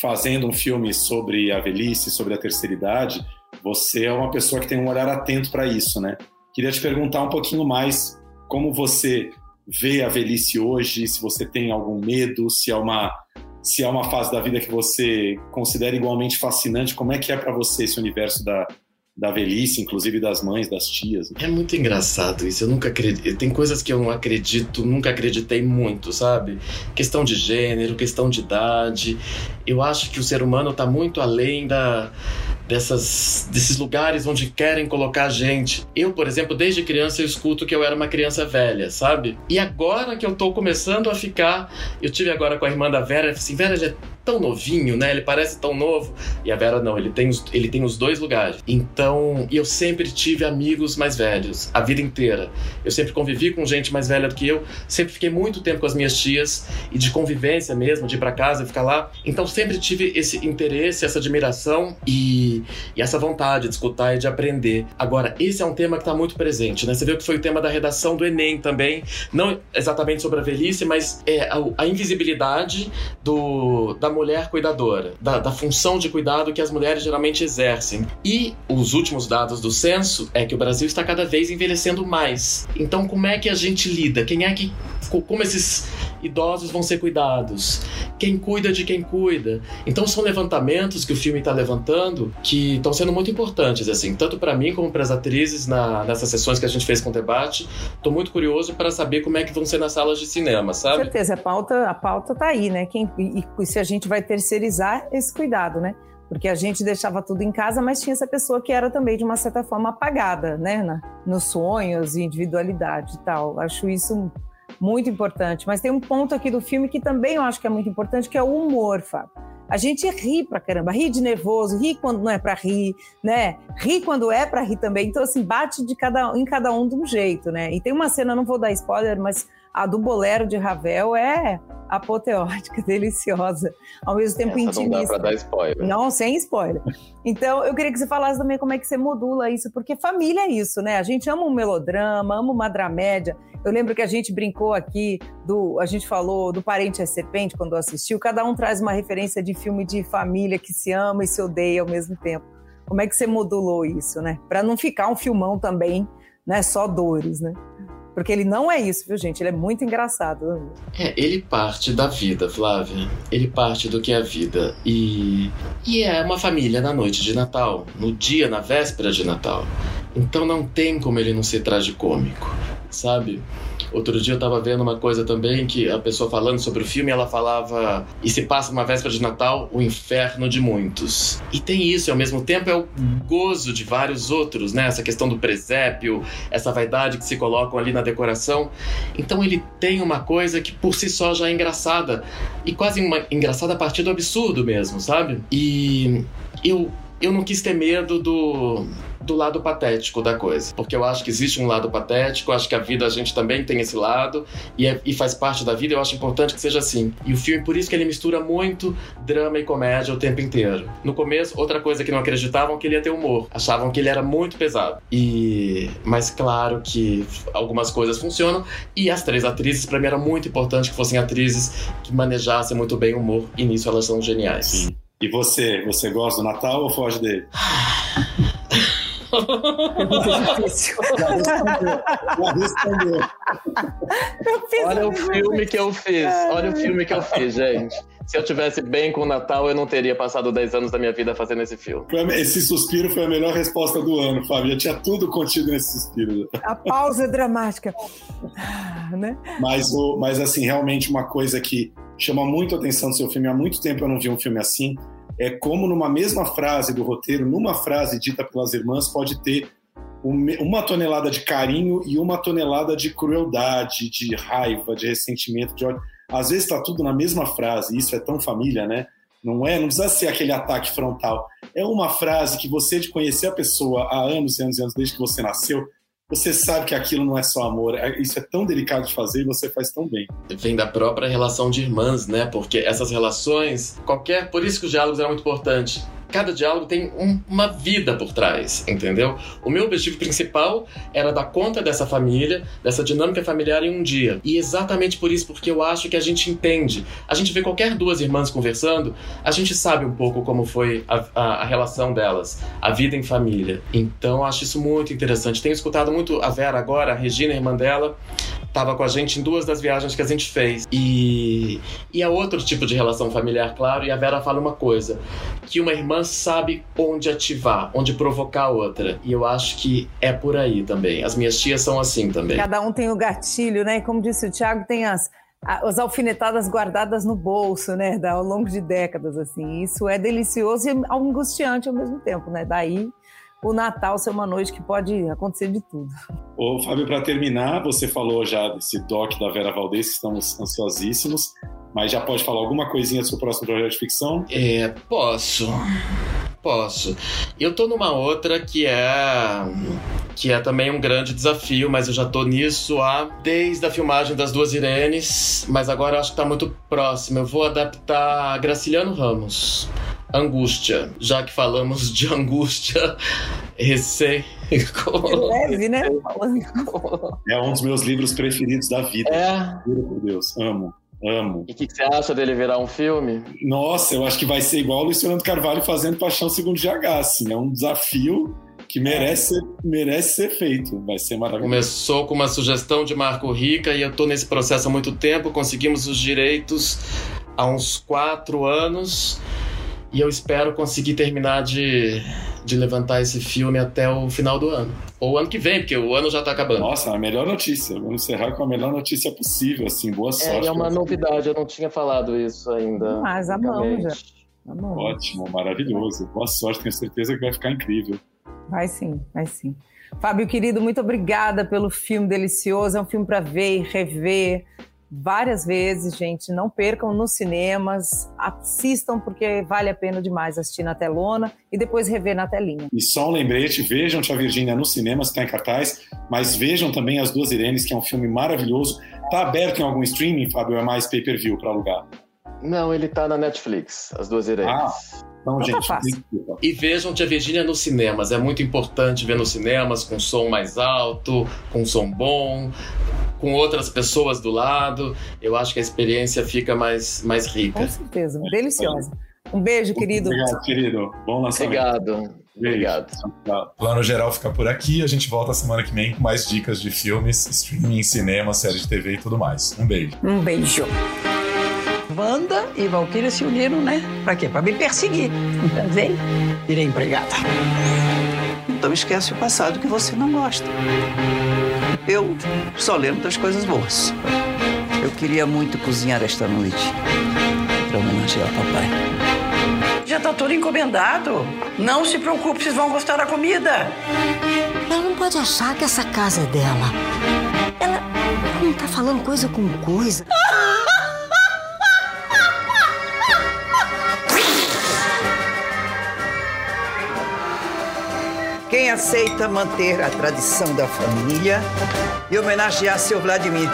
fazendo um filme sobre a velhice, sobre a terceira idade, você é uma pessoa que tem um olhar atento para isso, né? Queria te perguntar um pouquinho mais como você vê a velhice hoje, se você tem algum medo, se é uma se é uma fase da vida que você considera igualmente fascinante, como é que é para você esse universo da, da velhice, inclusive das mães, das tias. É muito engraçado isso. Eu nunca acredito. Tem coisas que eu não acredito, nunca acreditei muito, sabe? Questão de gênero, questão de idade. Eu acho que o ser humano está muito além da dessas, desses lugares onde querem colocar a gente. Eu, por exemplo, desde criança eu escuto que eu era uma criança velha, sabe? E agora que eu tô começando a ficar, eu tive agora com a irmã da Vera, assim, Vera já é tão novinho, né? Ele parece tão novo. E a Vera não, ele tem os, ele tem os dois lugares. Então, eu sempre tive amigos mais velhos, a vida inteira. Eu sempre convivi com gente mais velha do que eu, sempre fiquei muito tempo com as minhas tias e de convivência mesmo, de ir para casa ficar lá. Então, sempre tive esse interesse, essa admiração e e, essa vontade de escutar e de aprender. Agora, esse é um tema que está muito presente, né? Você viu que foi o tema da redação do Enem também, não exatamente sobre a velhice, mas é a, a invisibilidade do, da mulher cuidadora, da, da função de cuidado que as mulheres geralmente exercem. E os últimos dados do censo é que o Brasil está cada vez envelhecendo mais. Então, como é que a gente lida? Quem é que. Como esses idosos vão ser cuidados? Quem cuida de quem cuida? Então, são levantamentos que o filme está levantando que estão sendo muito importantes, assim, tanto para mim como para as atrizes na, nessas sessões que a gente fez com o debate. Estou muito curioso para saber como é que vão ser nas salas de cinema, sabe? Com certeza, a pauta, a pauta tá aí, né? Quem, e, e se a gente vai terceirizar esse cuidado, né? Porque a gente deixava tudo em casa, mas tinha essa pessoa que era também, de uma certa forma, apagada, né? Nos sonhos, individualidade e tal. Acho isso muito importante. Mas tem um ponto aqui do filme que também eu acho que é muito importante, que é o humor, Fábio. A gente ri pra caramba, ri de nervoso, ri quando não é para rir, né? Ri quando é para rir também. Então, assim, bate de cada, em cada um de um jeito, né? E tem uma cena, não vou dar spoiler, mas a do bolero de Ravel é apoteótica, deliciosa, ao mesmo tempo Essa intimista. Não dá pra dar spoiler. Não, sem spoiler. Então, eu queria que você falasse também como é que você modula isso, porque família é isso, né? A gente ama um melodrama, ama uma dramédia. Eu lembro que a gente brincou aqui do, a gente falou do Parente é Serpente quando assistiu. Cada um traz uma referência de filme de família que se ama e se odeia ao mesmo tempo. Como é que você modulou isso, né? Para não ficar um filmão também, né? Só dores, né? Porque ele não é isso, viu, gente? Ele é muito engraçado. É, ele parte da vida, Flávia. Ele parte do que é a vida. E, e é uma família na noite de Natal, no dia, na véspera de Natal. Então não tem como ele não ser tragicômico, sabe? Outro dia eu tava vendo uma coisa também que a pessoa falando sobre o filme, ela falava e se passa uma véspera de Natal, o inferno de muitos. E tem isso, e ao mesmo tempo é o gozo de vários outros, né? Essa questão do presépio, essa vaidade que se colocam ali na decoração. Então ele tem uma coisa que por si só já é engraçada e quase uma engraçada a partir do absurdo mesmo, sabe? E eu eu não quis ter medo do, do lado patético da coisa. Porque eu acho que existe um lado patético, acho que a vida a gente também tem esse lado, e, é, e faz parte da vida, eu acho importante que seja assim. E o filme, por isso que ele mistura muito drama e comédia o tempo inteiro. No começo, outra coisa que não acreditavam que ele ia ter humor. Achavam que ele era muito pesado. E. Mas claro que algumas coisas funcionam, e as três atrizes, pra mim, era muito importante que fossem atrizes que manejassem muito bem o humor, e nisso elas são geniais. Sim. E você, você gosta do Natal ou foge dele? É muito difícil. Olha o filme que eu fiz. Olha o filme que eu fiz, gente. Se eu tivesse bem com o Natal, eu não teria passado 10 anos da minha vida fazendo esse filme. Esse suspiro foi a melhor resposta do ano, Fábio. Já tinha tudo contido nesse suspiro. A pausa dramática. Né? Mas, o, mas, assim, realmente uma coisa que chama muito a atenção do seu filme, há muito tempo eu não vi um filme assim, é como numa mesma frase do roteiro, numa frase dita pelas irmãs, pode ter uma tonelada de carinho e uma tonelada de crueldade, de raiva, de ressentimento, de ódio. Às vezes está tudo na mesma frase, isso é tão família, né? Não é, não precisa ser aquele ataque frontal. É uma frase que você de conhecer a pessoa há anos e anos e anos desde que você nasceu, você sabe que aquilo não é só amor. É, isso é tão delicado de fazer e você faz tão bem. Vem da própria relação de irmãs, né? Porque essas relações, qualquer. Por isso que os diálogos eram muito importantes cada diálogo tem um, uma vida por trás, entendeu? O meu objetivo principal era dar conta dessa família, dessa dinâmica familiar em um dia. E exatamente por isso, porque eu acho que a gente entende. A gente vê qualquer duas irmãs conversando, a gente sabe um pouco como foi a, a, a relação delas, a vida em família. Então acho isso muito interessante. Tenho escutado muito a Vera agora, a Regina, a irmã dela, estava com a gente em duas das viagens que a gente fez. E, e é outro tipo de relação familiar, claro. E a Vera fala uma coisa: que uma irmã sabe onde ativar, onde provocar a outra. E eu acho que é por aí também. As minhas tias são assim também. Cada um tem o gatilho, né? E como disse o Thiago, tem as, as alfinetadas guardadas no bolso, né? Ao longo de décadas, assim. Isso é delicioso e angustiante ao mesmo tempo, né? Daí o Natal ser uma noite que pode acontecer de tudo. Ô, Fábio, para terminar, você falou já desse doc da Vera Valdez, estamos ansiosíssimos, mas já pode falar alguma coisinha do seu próximo projeto de ficção? É, posso. Posso. Eu tô numa outra que é que é também um grande desafio, mas eu já tô nisso há desde a filmagem das duas Irenes, mas agora eu acho que tá muito próximo. Eu vou adaptar Graciliano Ramos. Angústia, já que falamos de angústia recém. Leve, né? É um dos meus livros preferidos da vida. É. Juro por Deus, amo. Amo. E o que, que, você acha dele virar um filme? Nossa, eu acho que vai ser igual o Luiz Fernando Carvalho fazendo Paixão Segundo GH, assim. É um desafio que merece, merece ser feito. Vai ser maravilhoso. Começou com uma sugestão de Marco Rica e eu estou nesse processo há muito tempo. Conseguimos os direitos há uns quatro anos e eu espero conseguir terminar de, de levantar esse filme até o final do ano. Ou ano que vem, porque o ano já está acabando. Nossa, a melhor notícia. Vamos encerrar com a melhor notícia possível, assim. Boa é, sorte. É, é uma novidade, eu não tinha falado isso ainda. Mas amamos já. Amamos. Ótimo, maravilhoso. Boa sorte, tenho certeza que vai ficar incrível. Vai sim, vai sim. Fábio, querido, muito obrigada pelo filme delicioso. É um filme para ver e rever várias vezes, gente. Não percam nos cinemas, assistam porque vale a pena demais assistir na telona e depois rever na telinha. E só um lembrete: vejam Tia Virgínia no cinema, está em cartaz, mas vejam também As Duas Irenes, que é um filme maravilhoso. Está aberto em algum streaming, Fábio? É mais pay-per-view para alugar? Não, ele está na Netflix, As Duas Irenes. Ah. Então, Tá gente, e vejam Tia Virgínia nos cinemas. É muito importante ver nos cinemas com som mais alto, com som bom, com outras pessoas do lado. Eu acho que a experiência fica mais, mais rica. Com certeza, deliciosa. Um beijo, querido. Obrigado, querido. Bom lançamento. Obrigado. Obrigado. Plano Geral fica por aqui. A gente volta semana que vem com mais dicas de filmes, streaming, cinema, série de TV e tudo mais. Um beijo. Um beijo. Wanda e Valkyria se uniram, né? Pra quê? Pra me perseguir. Então, vem, virei empregada. Então esquece o passado que você não gosta. Eu só lembro das coisas boas. Eu queria muito cozinhar esta noite para homenagear o papai. Já tá tudo encomendado. Não se preocupe, vocês vão gostar da comida. Ela não pode achar que essa casa é dela. Ela não tá falando coisa com coisa. quem aceita manter a tradição da família e homenagear seu Vladimir.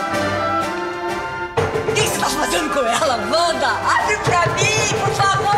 O que você está fazendo com ela, Wanda? Abre pra mim, por favor!